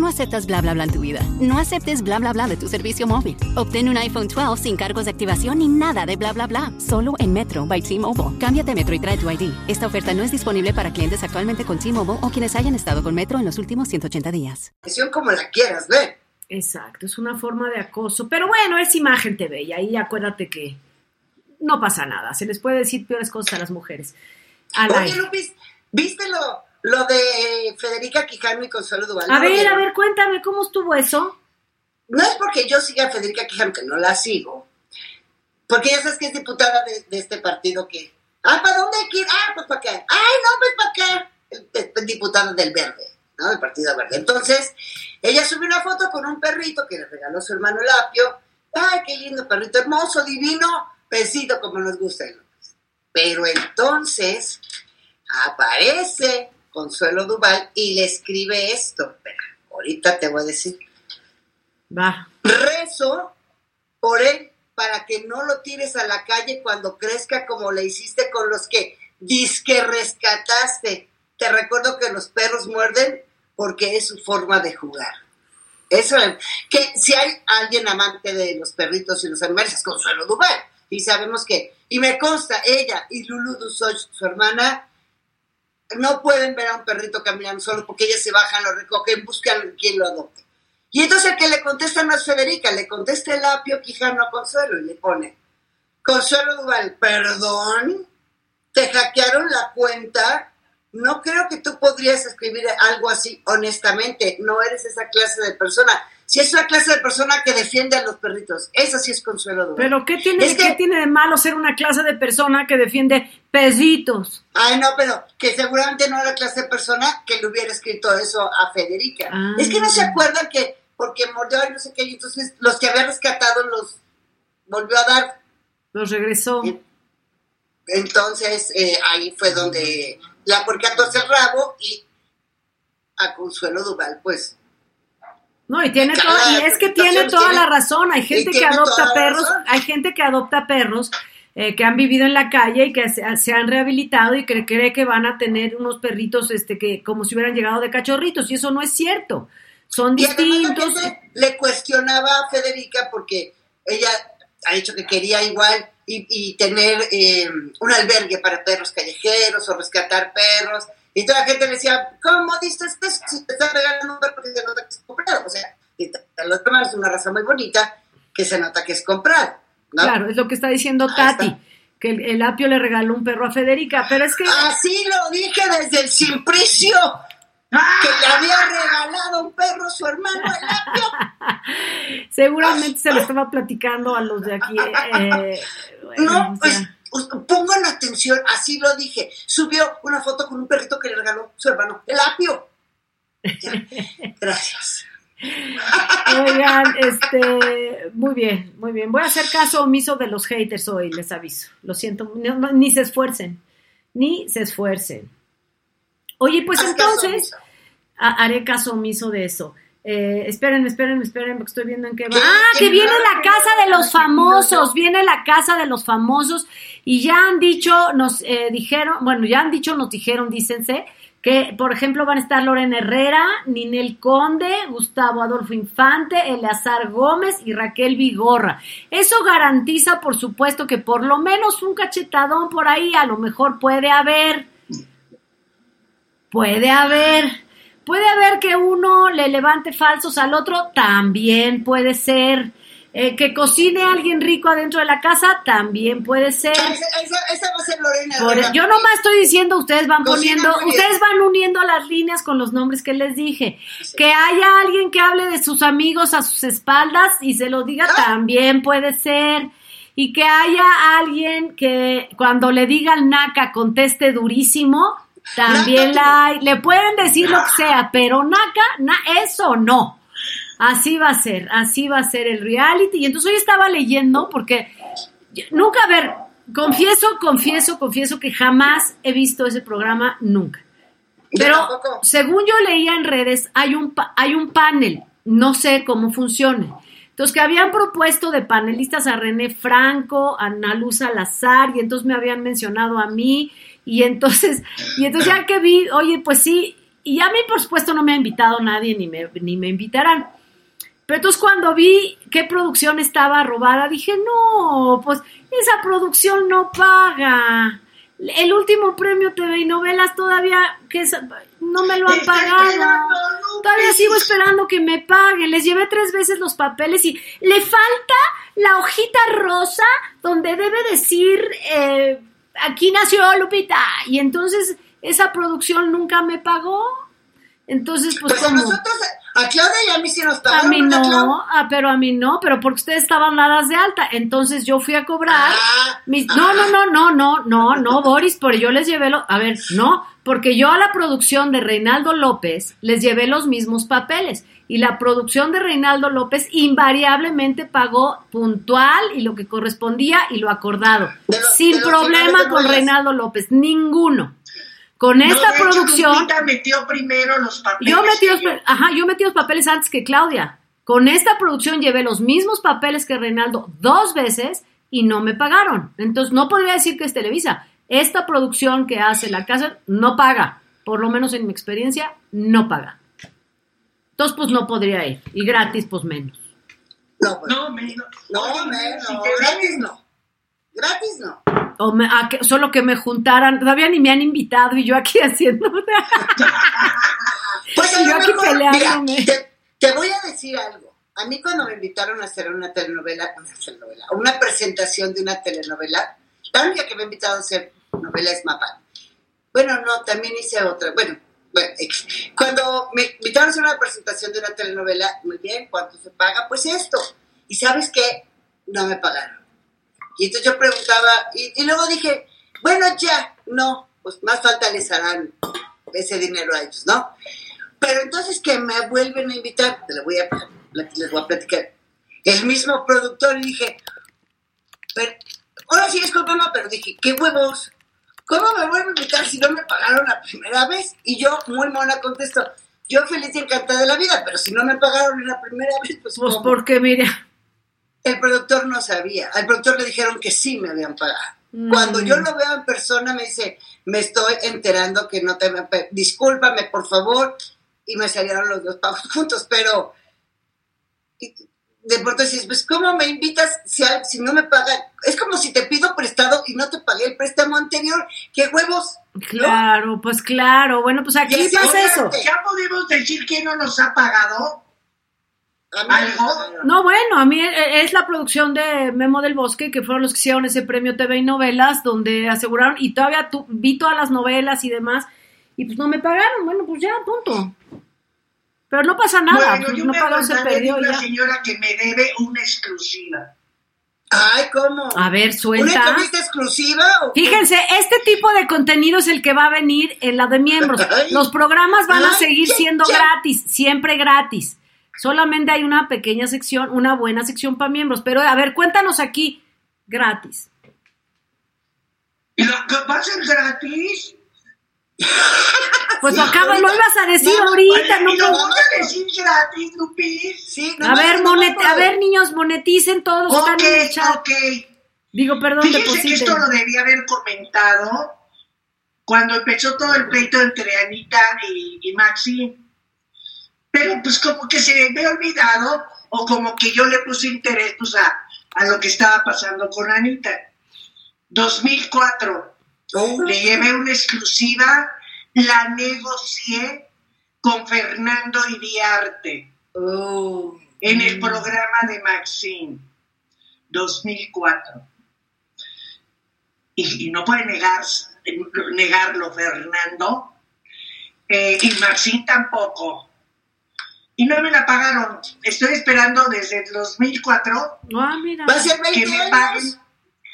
Tú no aceptas bla bla bla en tu vida. No aceptes bla bla bla de tu servicio móvil. Obtén un iPhone 12 sin cargos de activación ni nada de bla bla bla. Solo en Metro by T-Mobile. Cámbiate a Metro y trae tu ID. Esta oferta no es disponible para clientes actualmente con T-Mobile o quienes hayan estado con Metro en los últimos 180 días. como la quieras ver. Exacto, es una forma de acoso. Pero bueno, es imagen TV y ahí acuérdate que no pasa nada. Se les puede decir peores cosas a las mujeres. Oye, Lupis, ¿viste lo, lo de Federica Quijano y Consuelo Duval. A ver, a ver, cuéntame, ¿cómo estuvo eso? No es porque yo siga a Federica Quijano, que no la sigo, porque ya sabes que es diputada de, este partido que... Ah, ¿para dónde hay que ir? Ah, pues para acá. Ay, no, pues para acá. Diputada del Verde, ¿no? Del Partido Verde. Entonces, ella subió una foto con un perrito que le regaló su hermano Lapio. Ay, qué lindo perrito, hermoso, divino, pesito como nos gusta. Pero entonces aparece Consuelo Duval y le escribe esto. ahorita te voy a decir. Va. Rezo por él para que no lo tires a la calle cuando crezca como le hiciste con los que disque rescataste. Te recuerdo que los perros muerden porque es su forma de jugar. Eso, que si hay alguien amante de los perritos y los animales es Consuelo Duval. Y sabemos que, y me consta, ella y Lulu Dusoy, su hermana, no pueden ver a un perrito caminando solo porque ellas se bajan, lo recogen, buscan quien lo adopte. Y entonces el que le contesta no es Federica, le contesta el apio Quijano a Consuelo y le pone, Consuelo Duval, perdón, te hackearon la cuenta, no creo que tú podrías escribir algo así honestamente, no eres esa clase de persona. Si es una clase de persona que defiende a los perritos, esa sí es Consuelo Duval. Pero ¿qué tiene, ¿qué tiene de malo ser una clase de persona que defiende perritos? Ay, no, pero que seguramente no era la clase de persona que le hubiera escrito eso a Federica. Es que no se ah. acuerdan que, porque mordió y no sé qué, y entonces los que había rescatado los volvió a dar. Los regresó. Entonces, eh, ahí fue donde la puerca torce el rabo y a Consuelo Duval, pues no, y tiene y es que tiene toda la razón. Hay gente que adopta perros, hay gente que adopta perros eh, que han vivido en la calle y que se, han rehabilitado y que cree que van a tener unos perritos este que como si hubieran llegado de cachorritos y eso no es cierto. Son distintos. le cuestionaba a Federica porque ella ha dicho que quería igual y, tener eh, un albergue para perros callejeros o rescatar perros y toda la gente le decía, ¿cómo dices que si te están regalando un perro que se nota que es comprado? O sea, los perros es una raza muy bonita que se nota que es comprado. Claro, es lo que está diciendo Tati, que el, apio le regaló un perro a Federica, pero es que... Así lo dije desde el simplicio, que le había regalado un perro a su hermano el apio. Seguramente se lo estaba platicando a los de aquí. Eh, no, pues pongan atención, así lo dije. Subió una foto con un perrito que le regaló su hermano, el apio. Gracias. Oigan, este, muy bien, muy bien. Voy a hacer caso omiso de los haters hoy, les aviso. Lo siento, ni se esfuercen, ni se esfuercen. Oye, pues entonces, haré caso omiso de eso. Eh, espérenme, espérenme, espérenme, porque estoy viendo en qué va. Ah, que viene la casa de los famosos, viene la casa de los famosos y ya han dicho, nos eh, dijeron, bueno, ya han dicho, nos dijeron, dícense, que por ejemplo van a estar Lorena Herrera, Ninel Conde, Gustavo Adolfo Infante, Eleazar Gómez y Raquel Vigorra. Eso garantiza, por supuesto, que por lo menos un cachetadón por ahí a lo mejor puede haber. Puede haber. Puede haber que uno le levante falsos al otro, también puede ser. Eh, que cocine alguien rico adentro de la casa, también puede ser. Esa, va a ser Lorena. yo nomás estoy diciendo, ustedes van poniendo, ustedes van uniendo las líneas con los nombres que les dije. Que haya alguien que hable de sus amigos a sus espaldas y se lo diga, ah. también puede ser. Y que haya alguien que cuando le diga al NACA conteste durísimo, también la hay. Le pueden decir lo que sea, pero Naka, na, eso no. Así va a ser, así va a ser el reality. Y entonces hoy estaba leyendo, porque nunca, a ver, confieso, confieso, confieso que jamás he visto ese programa, nunca. Pero según yo leía en redes, hay un, hay un panel, no sé cómo funciona. Entonces, que habían propuesto de panelistas a René Franco, a Ana Luz Salazar, y entonces me habían mencionado a mí, y entonces, y entonces ya que vi, oye, pues sí, y a mí, por supuesto, no me ha invitado nadie ni me, ni me invitarán. Pero entonces cuando vi qué producción estaba robada, dije, no, pues esa producción no paga. El último premio TV y novelas todavía que es- no me lo han pagado. Todavía sigo esperando que me paguen. Les llevé tres veces los papeles y le falta la hojita rosa donde debe decir eh, aquí nació Lupita. Y entonces esa producción nunca me pagó. Entonces, pues, Pues a ¿cómo? nosotros, a Claudia y a mí sí nos A pagaron. mí ¿verdad, Clau? no, ah, pero a mí no, pero porque ustedes estaban dadas de alta. Entonces yo fui a cobrar. Ah, mis- ah. no, no, no, no, no, no, no, Boris, pero yo les llevé lo, a ver, no, porque yo a la producción de Reinaldo López les llevé los mismos papeles y la producción de Reinaldo López invariablemente pagó puntual y lo que correspondía y lo acordado, sin problema con. Reinaldo López, ninguno. Con esta producción metió primero los papeles. yo metí, los, ajá, yo metí los papeles antes que Claudia. Con esta producción llevé los mismos papeles que Reinaldo dos veces y no me pagaron. Entonces no podría decir que es Televisa. Esta producción que hace la casa no paga. Por lo menos en mi experiencia, no paga. Entonces, pues no podría ir. Y gratis, pues menos. No, pues, No, menos. no, menos, si gratis no. Gratis no. O me- a que- solo que me juntaran. Todavía ni me han invitado y yo aquí haciendo. Pues Y yo aquí mejor, peleándome. mira, te, te voy a decir algo. A mí cuando me invitaron a hacer una telenovela, una telenovela, una presentación de una telenovela, la única que me ha invitado a hacer novela es Mapa. Bueno, no, también hice otra. Bueno, bueno, cuando me invitaron a hacer una presentación de una telenovela, muy bien, ¿cuánto se paga? Pues esto. Y sabes qué, no me pagaron. Y entonces yo preguntaba, y, y luego dije, bueno, ya, no, pues más falta les harán ese dinero a ellos, ¿no? Pero entonces que me vuelven a invitar, lo voy a, les voy a platicar. El mismo productor y dije, pero, ahora sí discúlpame, pero dije, qué huevos. ¿Cómo me vuelven a invitar si no me pagaron la primera vez? Y yo, muy mona, contesto, yo feliz y encantada de la vida, pero si no me pagaron la primera vez, pues, Pues ¿cómo? porque, mira. El productor no sabía. Al productor le dijeron que sí me habían pagado. Mm. Cuando yo lo veo en persona me dice, me estoy enterando que no te... Discúlpame, por favor. Y me salieron los dos pagos juntos, pero... y De pronto dices, pues ¿cómo me invitas si, al- si no me pagan? Es como si te pido prestado y no te pagué el préstamo anterior. ¡Qué huevos! Claro, pues claro. Bueno, pues aquí Y pasa eso. ¿Ya podemos decir que no nos ha pagado? ¿Algo? No, bueno, a mí eh, es la producción de Memo del Bosque, que fueron los que hicieron ese premio TV y novelas, donde aseguraron, y todavía tu- vi todas las novelas y demás, y pues no me pagaron, bueno, pues ya, punto. Pero no pasa nada, bueno, pues yo no me pagó, se perdió una ya. señora que me debe una exclusiva. Ay, ¿cómo? A ver, ¿Una suelta. entrevista exclusiva? O? Fíjense, este tipo de contenido es el que va a venir en la de miembros. Los programas van a seguir siendo gratis, siempre gratis. Solamente hay una pequeña sección, una buena sección para miembros. Pero a ver, cuéntanos aquí, gratis. ¿Y lo que va a ser gratis? Pues lo ahorita. ibas a decir No, ahorita, no ¿y lo me- vas a decir gratis, Lupis? Sí, A ver, monet, a ver, niños, moneticen todos los que Ok, están en el chat. ok. Digo, perdón, Fíjense que esto lo debía haber comentado cuando empezó todo el pleito entre Anita y, y Maxi. Pero pues como que se me ha olvidado o como que yo le puse interés pues, a, a lo que estaba pasando con Anita. 2004, Oh, le llevé una exclusiva, la negocié con Fernando Iriarte oh. en el programa de Maxine, 2004. Y, y no puede negar, negarlo Fernando, eh, y Maxine tampoco. Y no me la pagaron. Estoy esperando desde el 2004 Ah, mira. ¿Va a ser que 20 me paguen.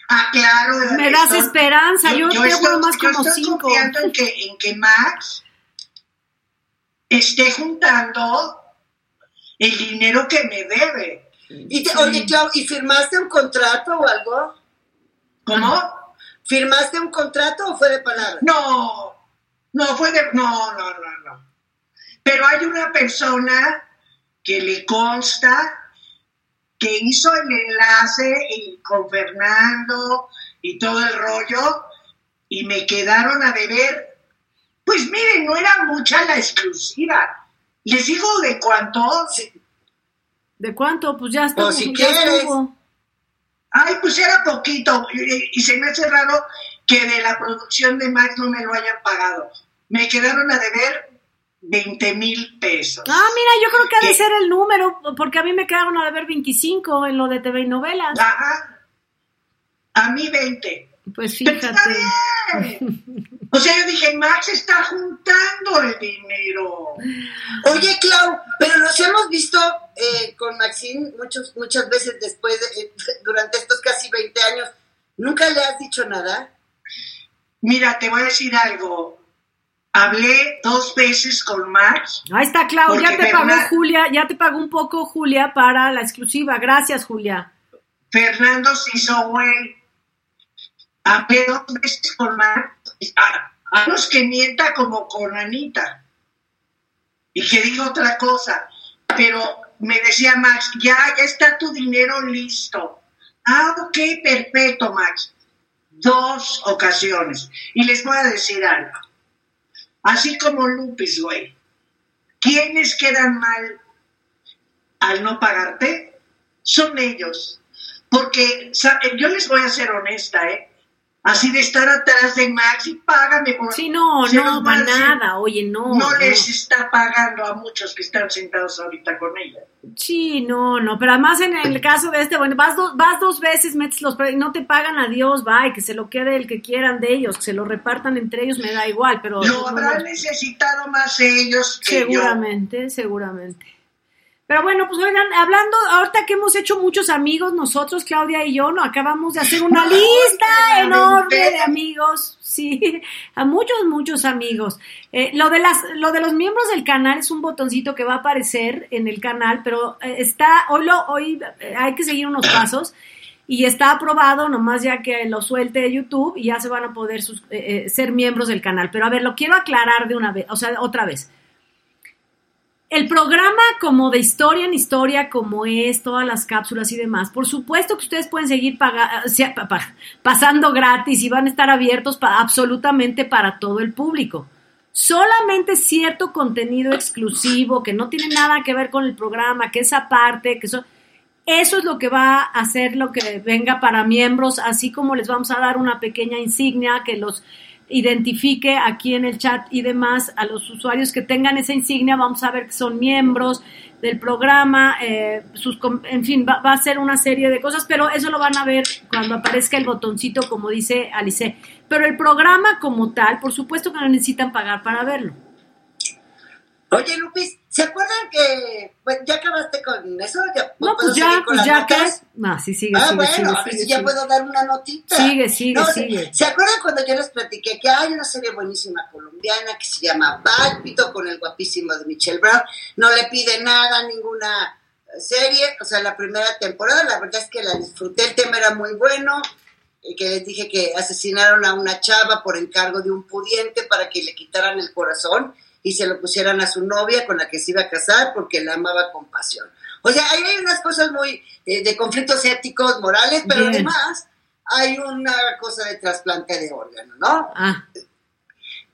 Ah, claro. Me das esperanza, yo, tengo estoy- más yo como estoy cinco. confiando en que, en que Max esté juntando el dinero que me debe. Y te- Oye, Clau, ¿y firmaste un contrato o algo? ¿Cómo? ¿Firmaste un contrato o fue de palabra? No, no fue de... No, no, no, no. Pero hay una persona que le consta que hizo el enlace y con Fernando y todo el rollo y me quedaron a deber Pues miren, no era mucha la exclusiva. Les digo de cuánto. ¿De cuánto? Pues ya está. Pues si ya quieres. estuvo. Ay, pues era poquito. Y, y se me hace raro que de la producción de Max no me lo hayan pagado. Me quedaron a deber 20 mil pesos. Ah, mira, yo creo que ha de ser el número, porque a mí me quedaron a deber 25 en lo de TV y novelas. Ajá. A mí 20. Pues Pero está fíjate. bien. O sea, yo dije, Max está juntando el dinero. Oye, Clau, pero nos hemos visto eh, con Maxine muchos, muchas veces después, de- eh, durante estos casi 20 años. ¿Nunca le has dicho nada? Mira, te voy a decir algo. Hablé dos veces con Max. Ahí está, Clau, ya te pagó Julia, ya te pagó un poco Julia para la exclusiva. Gracias, Julia. Fernando se hizo güey. Hablé dos veces con Max. A, a los que mienta como con Anita. Y que diga otra cosa. Pero me decía Max, ya, ya está tu dinero listo. Ah, ok, perfecto, Max. Dos ocasiones. Y les voy a decir algo. Así como Lupis, güey. ¿Quiénes quedan mal al no pagarte? Son ellos. Porque yo les voy a ser honesta, ¿eh? Así de estar atrás de Max y págame por... Sí, no, no, para nada. Oye, no. No, no. les está pagando a muchos que están sentados ahorita con ella. Sí, no, no, pero además en el caso de este, bueno, vas, dos vas dos veces, metes los no te pagan a Dios, y que se lo quede el que quieran de ellos, que se lo repartan entre ellos, me da igual, pero... Lo no, habrán no, necesitado más ellos que yo. seguramente, seguramente. Pero bueno, pues oigan, hablando, ahorita que hemos hecho muchos amigos, nosotros, Claudia y yo, no acabamos de hacer una lista enorme de amigos, sí, a muchos, muchos amigos. Eh, lo de las, lo de los miembros del canal es un botoncito que va a aparecer en el canal, pero eh, está, hoy lo, hoy eh, hay que seguir unos pasos. Y está aprobado, nomás ya que lo suelte YouTube y ya se van a poder sus- eh, eh, ser miembros del canal. Pero a ver, lo quiero aclarar de una vez, o sea, otra vez. El programa como de historia en historia, como es, todas las cápsulas y demás, por supuesto que ustedes pueden seguir paga- pasando gratis y van a estar abiertos absolutamente para todo el público. Solamente cierto contenido exclusivo que no tiene nada que ver con el programa, que es aparte, que eso, eso es lo que va a hacer lo que venga para miembros, así como les vamos a dar una pequeña insignia que los identifique aquí en el chat y demás a los usuarios que tengan esa insignia, vamos a ver que son miembros del programa, eh, sus, en fin, va, va a ser una serie de cosas, pero eso lo van a ver cuando aparezca el botoncito, como dice Alice. Pero el programa como tal, por supuesto que no necesitan pagar para verlo. Oye, Lupis, ¿se acuerdan que bueno, ya acabaste con eso? ¿Ya No, pues ya, pues ya notas? No, sí, sigue, Ah, sigue, bueno, sigue, a ver sigue, si ya puedo dar una notita. Sigue, sigue, No, sigue. ¿Se acuerdan cuando yo les platiqué que hay una serie buenísima colombiana que se llama Pálpito con el guapísimo de Michelle Brown? No le pide nada, ninguna serie, o sea, la primera temporada, la verdad es que la disfruté, el tema era muy bueno, y que les dije que asesinaron a una chava por encargo de un pudiente para que le quitaran el corazón y se lo pusieran a su novia con la que se iba a casar porque la amaba con pasión. O sea, ahí hay unas cosas muy eh, de conflictos éticos, morales, pero Bien. además hay una cosa de trasplante de órgano, ¿no? Ah,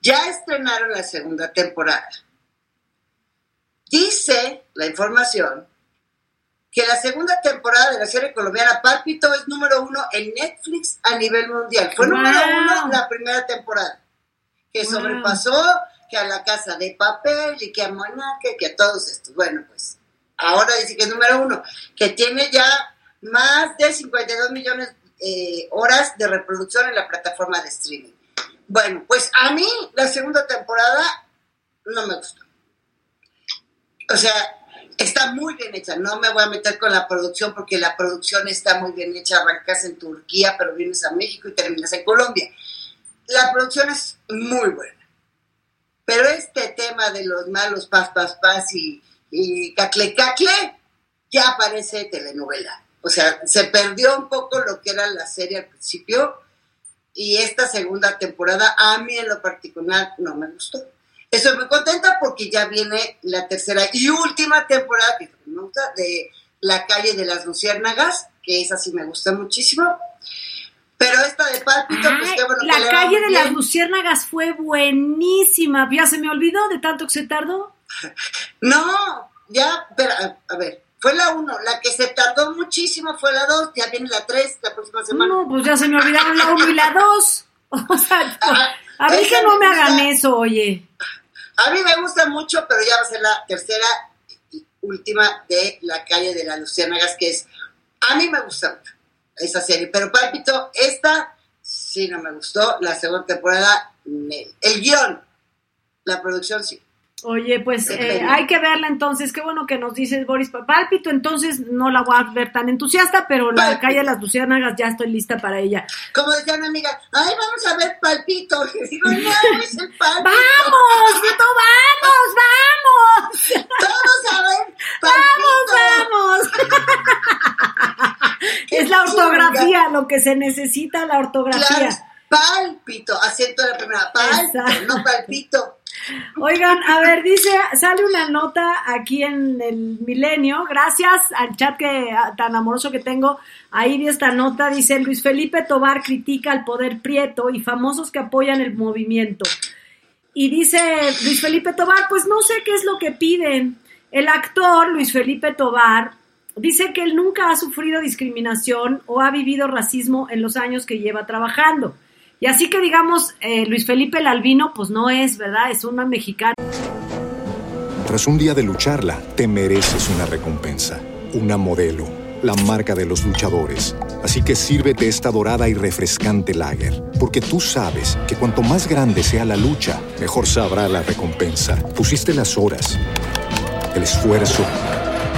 Ya estrenaron la segunda temporada. Dice la información que la segunda temporada de la serie colombiana Pálpito es número uno en Netflix a nivel mundial. Fue número Wow. uno la primera temporada, que Wow. sobrepasó que a la Casa de Papel y que a Monaca y que a todos estos. Bueno, pues ahora dice que es número uno, que tiene ya más de 52 millones eh, horas de reproducción en la plataforma de streaming. Bueno, pues a mí la segunda temporada no me gustó. O sea, está muy bien hecha. No me voy a meter con la producción porque la producción está muy bien hecha. Arrancas en Turquía, pero vienes a México y terminas en Colombia. La producción es muy buena. Pero este tema de los malos pas, pas, pas y, y cacle, cacle, ya parece telenovela. O sea, se perdió un poco lo que era la serie al principio y esta segunda temporada a mí en lo particular no me gustó. Estoy muy contenta porque ya viene la tercera y última temporada de La calle de las luciérnagas, que esa sí me gusta muchísimo. Pero esta de Pálpito, pues qué bueno la que calle de las luciérnagas fue buenísima. Ya se me olvidó de tanto que se tardó. No, ya, pero, a, ver, fue la uno, la que se tardó muchísimo fue la dos, ya viene la tres la próxima semana. No, pues ya se me olvidaron la 1 y la 2. O sea, Ah, a mí esa que no me hagan eso, oye. A mí me gusta mucho, pero ya va a ser la tercera y última de la calle de las Luciérnagas, que es, a mí me gusta mucho esa serie, pero Pálpito, esta sí no me gustó, la segunda temporada, me- el guion, la producción sí. Oye, pues eh, hay que verla entonces. Qué bueno que nos dices, Boris. Pálpito, entonces no la voy a ver tan entusiasta, pero la calle de las luciérnagas ya estoy lista para ella. Como decía una amiga, ay, vamos a ver Palpito. Y digo, no, es el Palpito. ¡Vamos, Beto, vamos, vamos! Todos a ver ¡Vamos, Palpito. vamos! es la ortografía, lo que se necesita, la ortografía. Claro, Pálpito, acento de la primera, Exacto. no Palpito. Oigan, a ver, dice, sale una nota aquí en el milenio, gracias al chat que tan amoroso que tengo, ahí vi esta nota, dice Luis Felipe Tobar critica al poder prieto y famosos que apoyan el movimiento. Y dice Luis Felipe Tobar, pues no sé qué es lo que piden. El actor Luis Felipe Tobar dice que él nunca ha sufrido discriminación o ha vivido racismo en los años que lleva trabajando. Y así que digamos, eh, Luis Felipe el albino, pues no es, ¿verdad? Es un mexicano. Tras un día de lucharla, te mereces una recompensa, una modelo, la marca de los luchadores. Así que sírvete esta dorada y refrescante lager, porque tú sabes que cuanto más grande sea la lucha, mejor sabrá la recompensa. Pusiste las horas, el esfuerzo,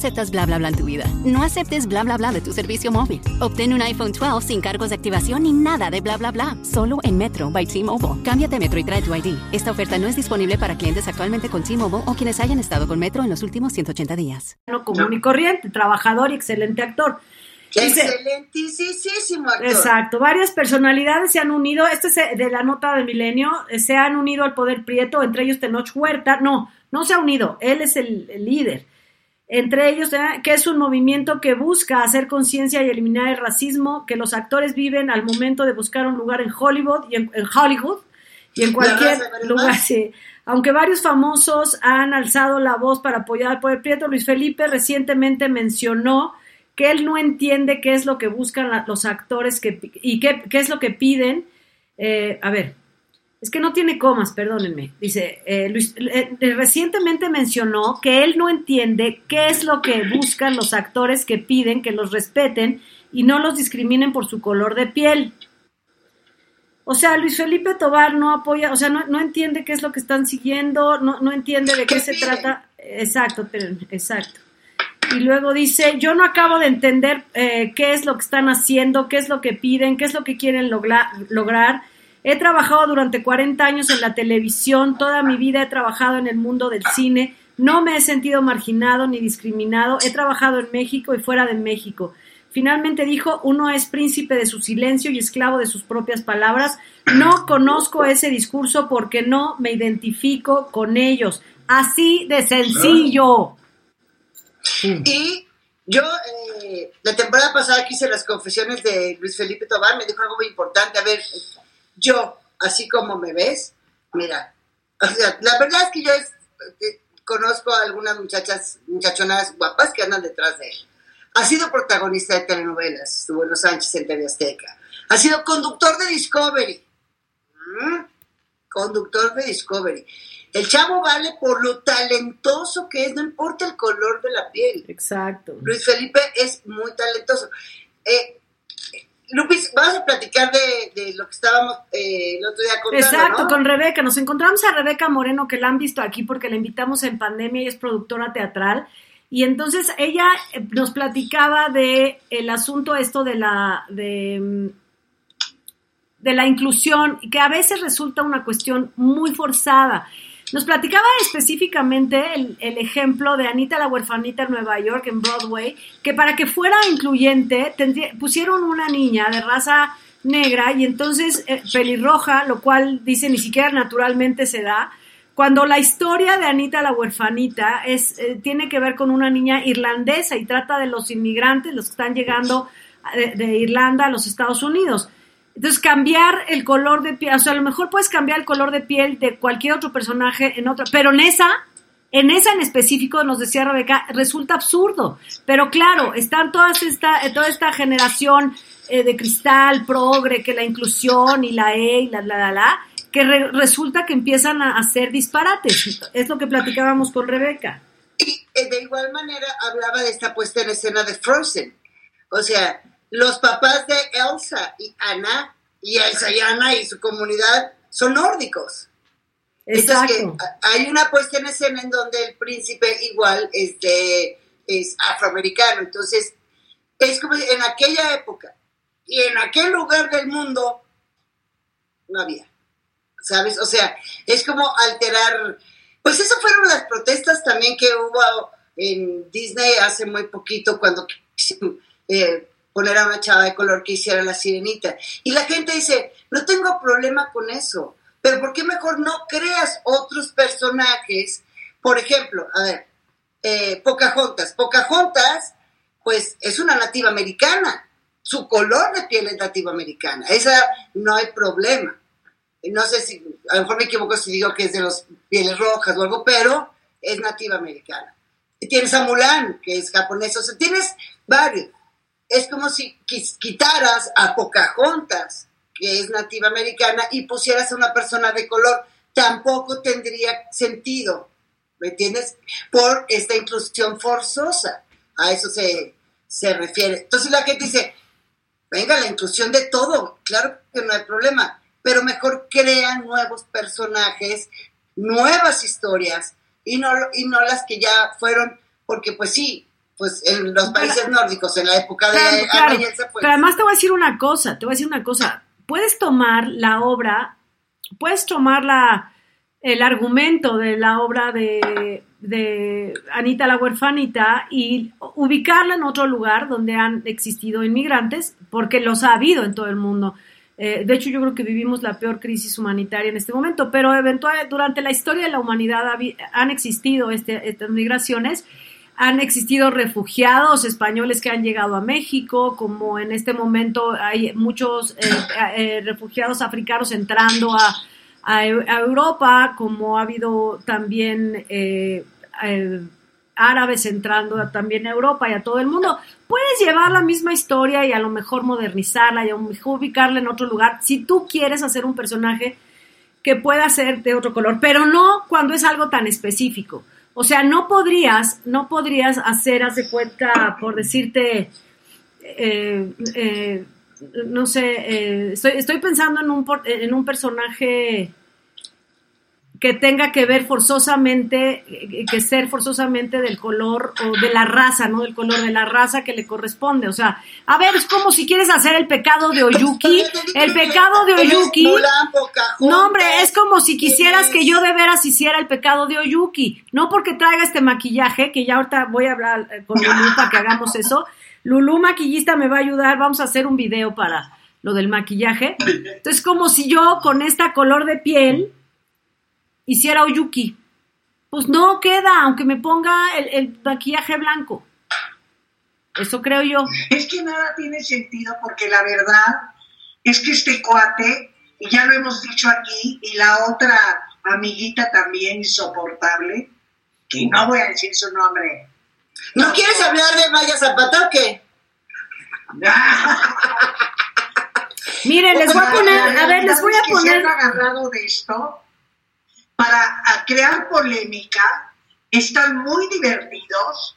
No aceptas bla bla bla en tu vida. No aceptes bla bla bla de tu servicio móvil. Obtén un iPhone 12 sin cargos de activación ni nada de bla bla bla. Solo en Metro by T-Mobile. Cámbiate a Metro y trae tu ID. Esta oferta no es disponible para clientes actualmente con T-Mobile o quienes hayan estado con Metro en los últimos 180 días. común y corriente, trabajador y excelente actor. Dice- Excelentísimo actor. Exacto, varias personalidades se han unido, este es de la nota de Milenio, eh, se han unido al poder prieto, entre ellos Tenoch Huerta, no, no se ha unido, él es el, el líder. Entre ellos, eh, que es un movimiento que busca hacer conciencia y eliminar el racismo que los actores viven al momento de buscar un lugar en Hollywood y en, en Hollywood y en cualquier lugar. sí. Aunque varios famosos han alzado la voz para apoyar al poder prieto, Luis Felipe recientemente mencionó que él no entiende qué es lo que buscan la- los actores que, y qué, qué es lo que piden. Eh, a ver, es que no tiene comas, perdónenme. Dice, eh, Luis, eh, eh, recientemente mencionó que él no entiende qué es lo que buscan los actores que piden que los respeten y no los discriminen por su color de piel. O sea, Luis Felipe Tobar no apoya, o sea, no, no entiende qué es lo que están siguiendo, no, no entiende de qué, ¿Qué se piden? trata. Exacto, espérenme, exacto. Y luego dice, yo no acabo de entender eh, qué es lo que están haciendo, qué es lo que piden, qué es lo que quieren lograr. He trabajado durante 40 años en la televisión, toda mi vida he trabajado en el mundo del cine, no me he sentido marginado ni discriminado, he trabajado en México y fuera de México. Finalmente dijo, uno es príncipe de su silencio y esclavo de sus propias palabras. No conozco ese discurso porque no me identifico con ellos. Así de sencillo. Y yo, eh, la temporada pasada que hice las confesiones de Luis Felipe Tobar, me dijo algo muy importante. A ver, yo, así como me ves, mira, o sea, la verdad es que yo es- eh, conozco a algunas muchachas, muchachonas guapas que andan detrás de él. Ha sido protagonista de telenovelas, estuvo en Los Sánchez en TV Azteca. Ha sido conductor de Discovery. ¿Mm? Conductor de Discovery. El chavo vale por lo talentoso que es, no importa el color de la piel. Exacto. Luis Felipe es muy talentoso. Eh, Lupis, vamos a platicar de, lo que estábamos eh, el otro día contando, Exacto, con Rebeca. Nos encontramos a Rebeca Moreno, que la han visto aquí porque la invitamos en pandemia y es productora teatral. Y entonces ella eh, nos platicaba de el asunto esto de la mm, de la inclusión, que a veces resulta una cuestión muy forzada. Nos platicaba específicamente el, ejemplo de Anita la huerfanita en Nueva York, en Broadway, que para que fuera incluyente tendría, pusieron una niña de raza negra y entonces eh, pelirroja, lo cual dice ni siquiera naturalmente se da, cuando la historia de Anita la huerfanita es, eh, tiene que ver con una niña irlandesa y trata de los inmigrantes, los que están llegando de, de Irlanda a los Estados Unidos. Entonces, cambiar el color de piel, o sea, a lo mejor puedes cambiar el color de piel de cualquier otro personaje en otra, pero en esa, en esa en específico, nos decía Rebeca, resulta absurdo. Pero claro, están todas esta, toda esta generación eh, de cristal, progre, que la inclusión y la E y la la la la, que re- resulta que empiezan a hacer disparates. Es lo que platicábamos con Rebeca. Y eh, de igual manera hablaba de esta puesta en escena de Frozen. O sea, los papás de Elsa y Anna, y Elsa y Anna y su comunidad son nórdicos. Entonces, que Exacto. hay una puesta en escena en donde el príncipe igual es, de, es afroamericano. Entonces, es como en aquella época y en aquel lugar del mundo no había. ¿Sabes? O sea, es como alterar. Pues eso fueron las protestas también que hubo en Disney hace muy poquito cuando eh, poner a una chava de color que hiciera la sirenita. Y la gente dice, no tengo problema con eso, pero ¿por qué mejor no creas otros personajes? Por ejemplo, a ver, eh, Pocahontas. Pocahontas, pues es una nativa americana. Su color de piel es nativa americana. Esa no hay problema. No sé si, a lo mejor me equivoco si digo que es de los pieles rojas o algo, pero es nativa americana. Tienes a Mulan, que es japonesa. O sea, tienes varios. Es como si quitaras a Pocahontas, que es nativa americana, y pusieras a una persona de color. Tampoco tendría sentido. ¿Me entiendes? Por esta inclusión forzosa. A eso se, se refiere. Entonces la gente dice, venga, la inclusión de todo, claro que no hay problema, pero mejor crean nuevos personajes, nuevas historias, y no, y no las que ya fueron, porque pues sí, pues en los países nórdicos, en la época de Claro, claro. Elsa, pues, Pero además te voy a decir una cosa, te voy a decir una cosa. Puedes tomar la obra, puedes tomar la, el argumento de la obra de, de Anita la huerfanita y ubicarla en otro lugar donde han existido inmigrantes, porque los ha habido en todo el mundo. Eh, de hecho, yo creo que vivimos la peor crisis humanitaria en este momento, pero eventual, durante la historia de la humanidad han existido este- estas migraciones han existido refugiados españoles que han llegado a México, como en este momento hay muchos eh, eh, refugiados africanos entrando a, a Eu- a Europa, como ha habido también eh, eh, árabes entrando también a Europa y a todo el mundo. Puedes llevar la misma historia y a lo mejor modernizarla y a lo mejor ubicarla en otro lugar si tú quieres hacer un personaje que pueda ser de otro color, pero no cuando es algo tan específico. O sea, no podrías, no podrías hacer, haz de cuenta, por decirte, eh, eh, no sé, eh, estoy, estoy pensando en un, en un personaje que tenga que ver forzosamente, eh, que ser forzosamente del color o de la raza, ¿no? Del color de la raza que le corresponde. O sea, a ver, es como si quieres hacer el pecado de Oyuki, el pecado de Oyuki. No, hombre, es como si quisieras que yo de veras hiciera el pecado de Oyuki. No porque traiga este maquillaje, que ya ahorita voy a hablar eh, con Lulú para que hagamos eso. Lulú maquillista me va a ayudar, vamos a hacer un video para lo del maquillaje. Entonces, como si yo con esta color de piel hiciera Oyuki. Pues no queda, aunque me ponga el, el maquillaje blanco. Eso creo yo. Es que nada tiene sentido porque la verdad es que este cuate, y ya lo hemos dicho aquí, y la otra amiguita también insoportable, que no voy a decir su nombre. ¿No quieres hablar de Maya Zapata o qué? Miren, les voy a poner, a ver, les voy a poner. agarrado de esto para crear polémica, están muy divertidos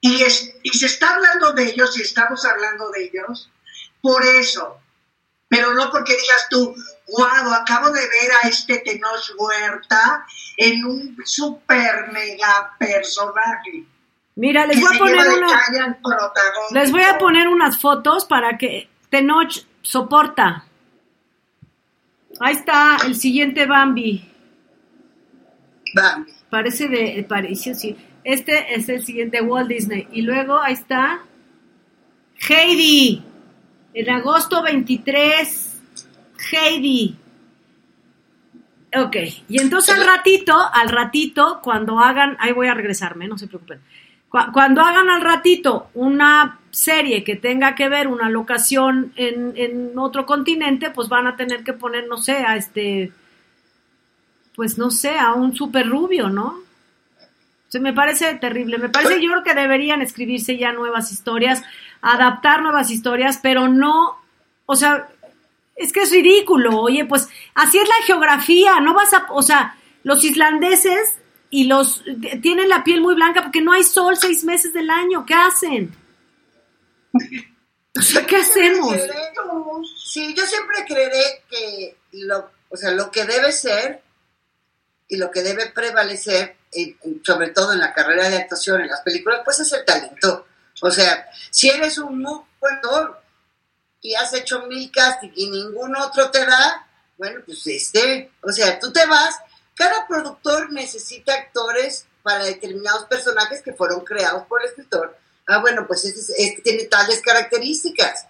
y, es- y se está hablando de ellos y estamos hablando de ellos por eso, pero no porque digas tú, wow, acabo de ver a este Tenoch Huerta en un super mega personaje. Mira, les voy a poner una. Les voy a poner unas fotos para que Tenoch soporta. Ahí está el siguiente Bambi. Bambi. Parece de, pareció, sí. Este es el siguiente Walt Disney. Y luego ahí está Heidi. En agosto 23. Heidi. Ok. Y entonces al ratito, al ratito, cuando hagan, ahí voy a regresarme, no se preocupen. Cu- Cuando hagan al ratito una serie que tenga que ver una locación en, en otro continente, pues van a tener que poner, no sé, a este, pues no sé, a un super rubio, ¿no? Se me parece terrible. Me parece, yo creo que deberían escribirse ya nuevas historias, adaptar nuevas historias, pero no, o sea, es que es ridículo. Oye, pues así es la geografía. No vas a, o sea, los islandeses y los tienen la piel muy blanca porque no hay sol seis meses del año. ¿Qué hacen? O sea, ¿qué hacemos? Sí, yo siempre creeré que lo, o sea, lo que debe ser y lo que debe prevalecer, sobre todo en la carrera de actuación, en las películas, pues es el talento. O sea, si eres un muy buen actor y has hecho mil castings y ningún otro te da, bueno, pues este, o sea, tú te vas, cada productor necesita actores para determinados personajes que fueron creados por el escritor. Ah, bueno, pues este, es- este tiene tales características.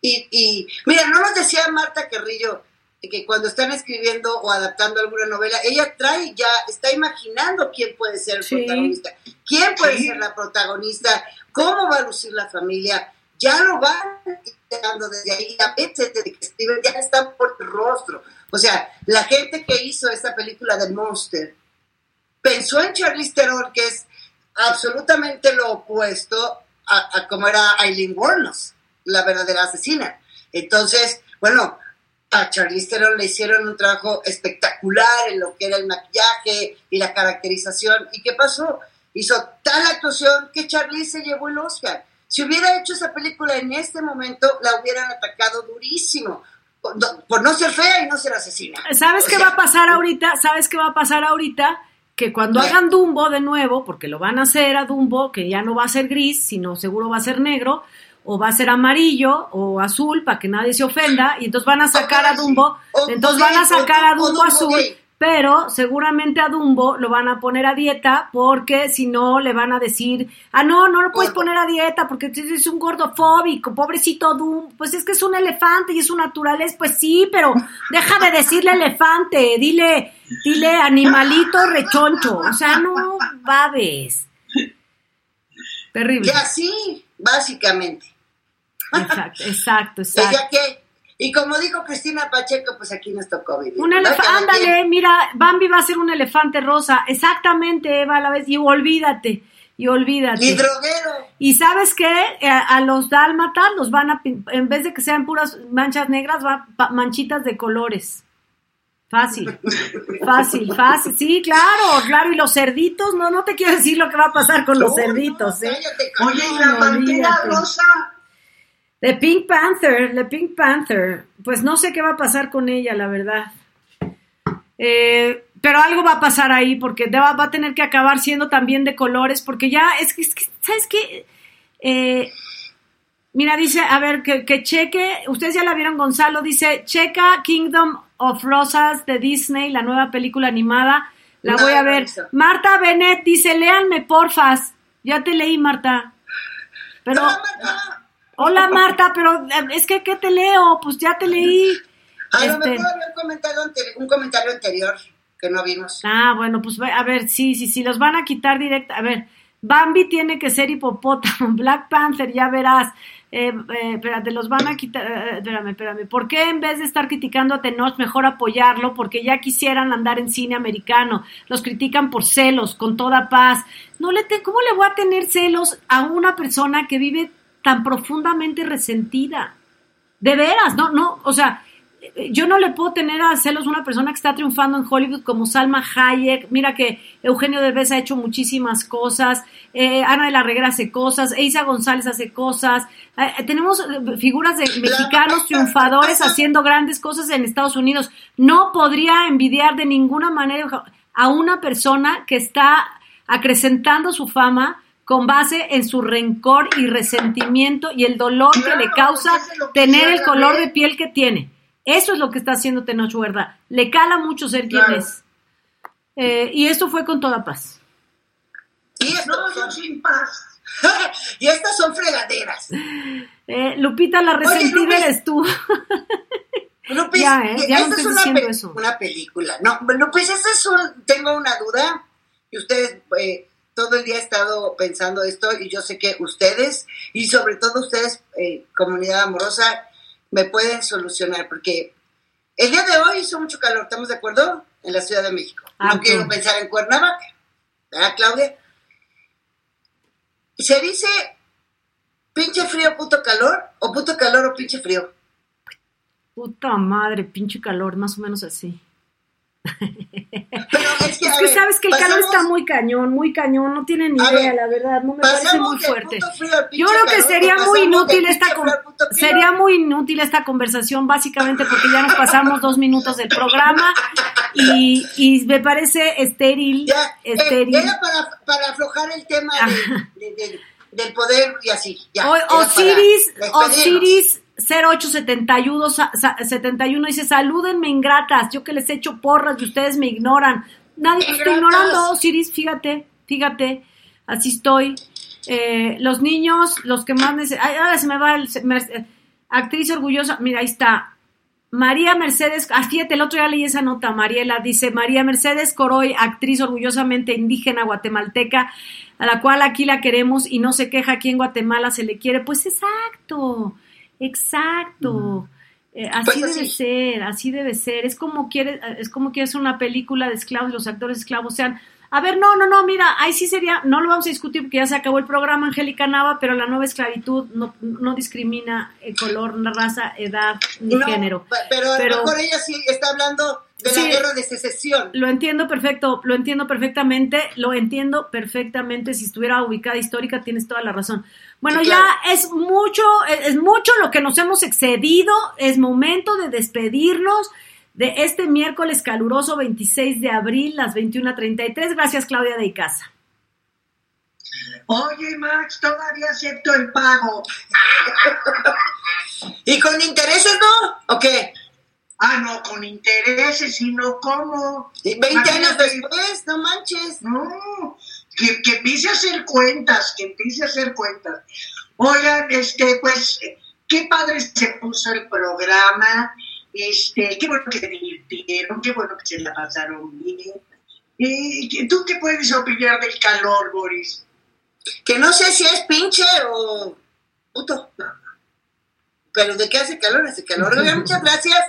Y, y mira, no nos decía Marta Carrillo que cuando están escribiendo o adaptando alguna novela, ella trae ya, está imaginando quién puede ser el Sí. protagonista, quién puede Sí. ser la protagonista, cómo va a lucir la familia, ya lo van dando desde ahí, a veces desde que escriben ya está por el rostro. O sea, la gente que hizo esta película de Monster pensó en Charlize Theron, que es absolutamente lo opuesto a, a como era Eileen Wuornos, la verdadera asesina. Entonces, bueno, a Charlize Theron le hicieron un trabajo espectacular en lo que era el maquillaje y la caracterización. ¿Y qué pasó? Hizo tal actuación que Charlize se llevó el Oscar. Si hubiera hecho esa película en este momento, la hubieran atacado durísimo. Por no, por no ser fea y no ser asesina. ¿Sabes O qué sea, va a pasar ahorita? ¿Sabes qué va a pasar ahorita? Que cuando hagan Dumbo de nuevo, porque lo van a hacer a Dumbo, que ya no va a ser gris, sino seguro va a ser negro, o va a ser amarillo o azul, para que nadie se ofenda, y entonces van a sacar a. Dumbo, entonces van a sacar a Dumbo azul, pero seguramente a Dumbo lo van a poner a dieta, porque si no le van a decir, ah, no, no lo puedes poner a dieta, porque es un gordofóbico, pobrecito Dumbo, pues es que es un elefante y es su naturaleza, pues sí, pero deja de decirle elefante, dile, dile animalito rechoncho, o sea, no babes. Terrible. Y así, básicamente. Exacto, exacto, exacto. que, y como dijo Cristina Pacheco, pues aquí nos tocó vivir. Un elefante, ándale, mira, Bambi va a ser un elefante rosa, exactamente, Eva, a la vez, y olvídate, y olvídate. Y droguero. Y sabes qué, Eh, a los dálmatas los van a, en vez de que sean puras manchas negras, va pa- manchitas de colores. Fácil, fácil, fácil. Sí, claro, claro. Y los cerditos, no, no te quiero decir lo que va a pasar con los cerditos, no, ¿eh? Oye, y la pantera rosa. The Pink Panther, The Pink Panther. Pues no sé qué va a pasar con ella, la verdad. Eh, pero algo va a pasar ahí porque va, va a tener que acabar siendo también de colores porque ya es que, es que, ¿sabes qué? Eh, mira, dice, a ver, que, que cheque, ustedes ya la vieron, Gonzalo, dice, checa Kingdom of Rosas de Disney, la nueva película animada, la No, voy a no ver. Marta Benet dice, léanme porfas, ya te leí, Marta. Pero... Hola Marta, pero eh, es que ¿qué te leo? Pues ya te leí. a lo Este, mejor había un comentario, anteri- un comentario anterior que no vimos. Ah, bueno, pues a ver, sí, sí, sí, los van a quitar directo. A ver, Bambi tiene que ser hipopótamo, Black Panther, ya verás. Eh, eh, espérate, los van a quitar. eh, espérame, espérame. ¿Por qué en vez de estar criticando a Tenoch, mejor apoyarlo? Porque ya quisieran andar en cine americano. Los critican por celos, con toda paz. No le te- ¿Cómo le voy a tener celos a una persona que vive tan profundamente resentida? De veras, no, no, o sea, yo no le puedo tener a celos una persona que está triunfando en Hollywood como Salma Hayek. Mira que Eugenio Derbez ha hecho muchísimas cosas, eh, Ana de la Reguera hace cosas, Eiza González hace cosas. Eh, tenemos figuras de mexicanos triunfadores haciendo grandes cosas en Estados Unidos. No podría envidiar de ninguna manera a una persona que está acrecentando su fama con base en su rencor y resentimiento y el dolor que le causa que tener el color de piel que tiene. Eso es lo que está haciendo Tenoch Huerta. Le cala mucho ser quien es. Eh, y esto fue con toda paz. Y, estos No, son, sin paz. y estas son fregaderas. Eh, Lupita, la resentida Lupis. eres tú. Lupis, Ya, ¿eh? Ya no esta estés es una, pe- eso. una película. No, Lupis, esta es un, tengo una duda. Y ustedes, eh, todo el día he estado pensando esto y yo sé que ustedes, y sobre todo ustedes, eh, comunidad amorosa, me pueden solucionar. Porque el día de hoy hizo mucho calor, ¿estamos de acuerdo? En la Ciudad de México. Ah, no quiero pensar en Cuernavaca. ¿Verdad, Claudia? ¿Se dice pinche frío, puto calor? ¿O puto calor o pinche frío? Puta madre, pinche calor, más o menos así. Pero es que, Es a que ver, sabes que el calor pasamos- está muy cañón, muy cañón, no tienen ni idea, ver, la verdad, no me parece muy fuerte. Yo creo que calor, sería muy inútil esta con- sería muy inútil esta conversación básicamente porque ya nos pasamos dos minutos del programa y, y me parece estéril, Ya, eh, era para, para aflojar el tema de- de- de- del poder y así. Ya, O- Osiris. Osiris 0871 sa- sa- 71 dice, salúdenme ingratas, yo que les echo porras y ustedes me ignoran. Nadie te está ignorando, Osiris, fíjate, fíjate, así estoy. Eh, los niños, los que más necesitan... Ahora se me va el... me- actriz orgullosa, mira, ahí está. María Mercedes, ah, fíjate, el otro día leí esa nota, Mariela, dice María Mercedes Coroy, actriz orgullosamente indígena guatemalteca, a la cual aquí la queremos y no se queja, aquí en Guatemala se le quiere. Pues exacto, exacto. Eh, así Pues debe así. ser, así debe ser. Es como quiere, es como quiere hacer una película de esclavos los actores esclavos sean. A ver, no, no, no, mira, ahí sí sería, no lo vamos a discutir porque ya se acabó el programa, Angélica Nava, pero la nueva esclavitud no, no discrimina eh, color, raza, edad ni No, género. pe- Pero a lo Pero- mejor ella sí está hablando de Sí. la guerra de secesión. Lo entiendo perfecto, lo entiendo perfectamente, lo entiendo perfectamente. Si estuviera ubicada histórica, tienes toda la razón. Bueno, Sí, claro. ya es mucho, es es mucho lo que nos hemos excedido. Es momento de despedirnos de este miércoles caluroso 26 de abril, las 21.33. Gracias, Claudia de Icaza. Oye, Max, todavía acepto el pago. ¿Y con intereses no? ¿O qué? Ah, no, con intereses, sino cómo. ¿Y 20 años después, no manches. No, que, que empiece a hacer cuentas, que empiece a hacer cuentas. Oigan, este, pues, qué padre se puso el programa, este, qué bueno que se divirtieron, qué bueno que se la pasaron bien. ¿Y tú qué puedes opinar del calor, Boris? Que no sé si es pinche o puto. Pero de qué hace calor, hace calor. Oigan, muchas gracias.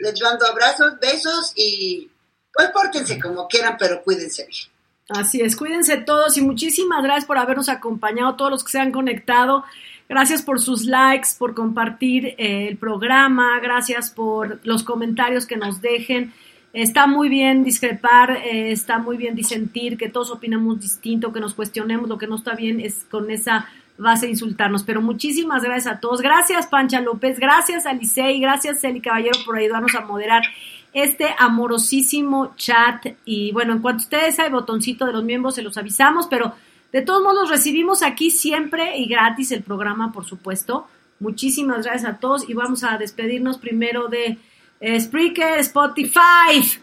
Les mando abrazos, besos y pues pórtense como quieran, pero cuídense bien. Así es, cuídense todos y muchísimas gracias por habernos acompañado, todos los que se han conectado. Gracias por sus likes, por compartir eh, el programa, gracias por los comentarios que nos dejen. Está muy bien discrepar, eh, está muy bien disentir, que todos opinamos distinto, que nos cuestionemos lo que no está bien, es con esa base de insultarnos. Pero muchísimas gracias a todos. Gracias, Pancha López, gracias a Licey, gracias, Eli Caballero, por ayudarnos a moderar este amorosísimo chat. Y bueno, en cuanto a ustedes hay botoncito de los miembros, se los avisamos, pero de todos modos recibimos aquí siempre y gratis el programa, por supuesto. Muchísimas gracias a todos y vamos a despedirnos primero de eh, Spreaker, Spotify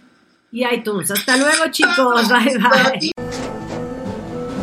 y iTunes. Hasta luego, chicos. Bye, bye.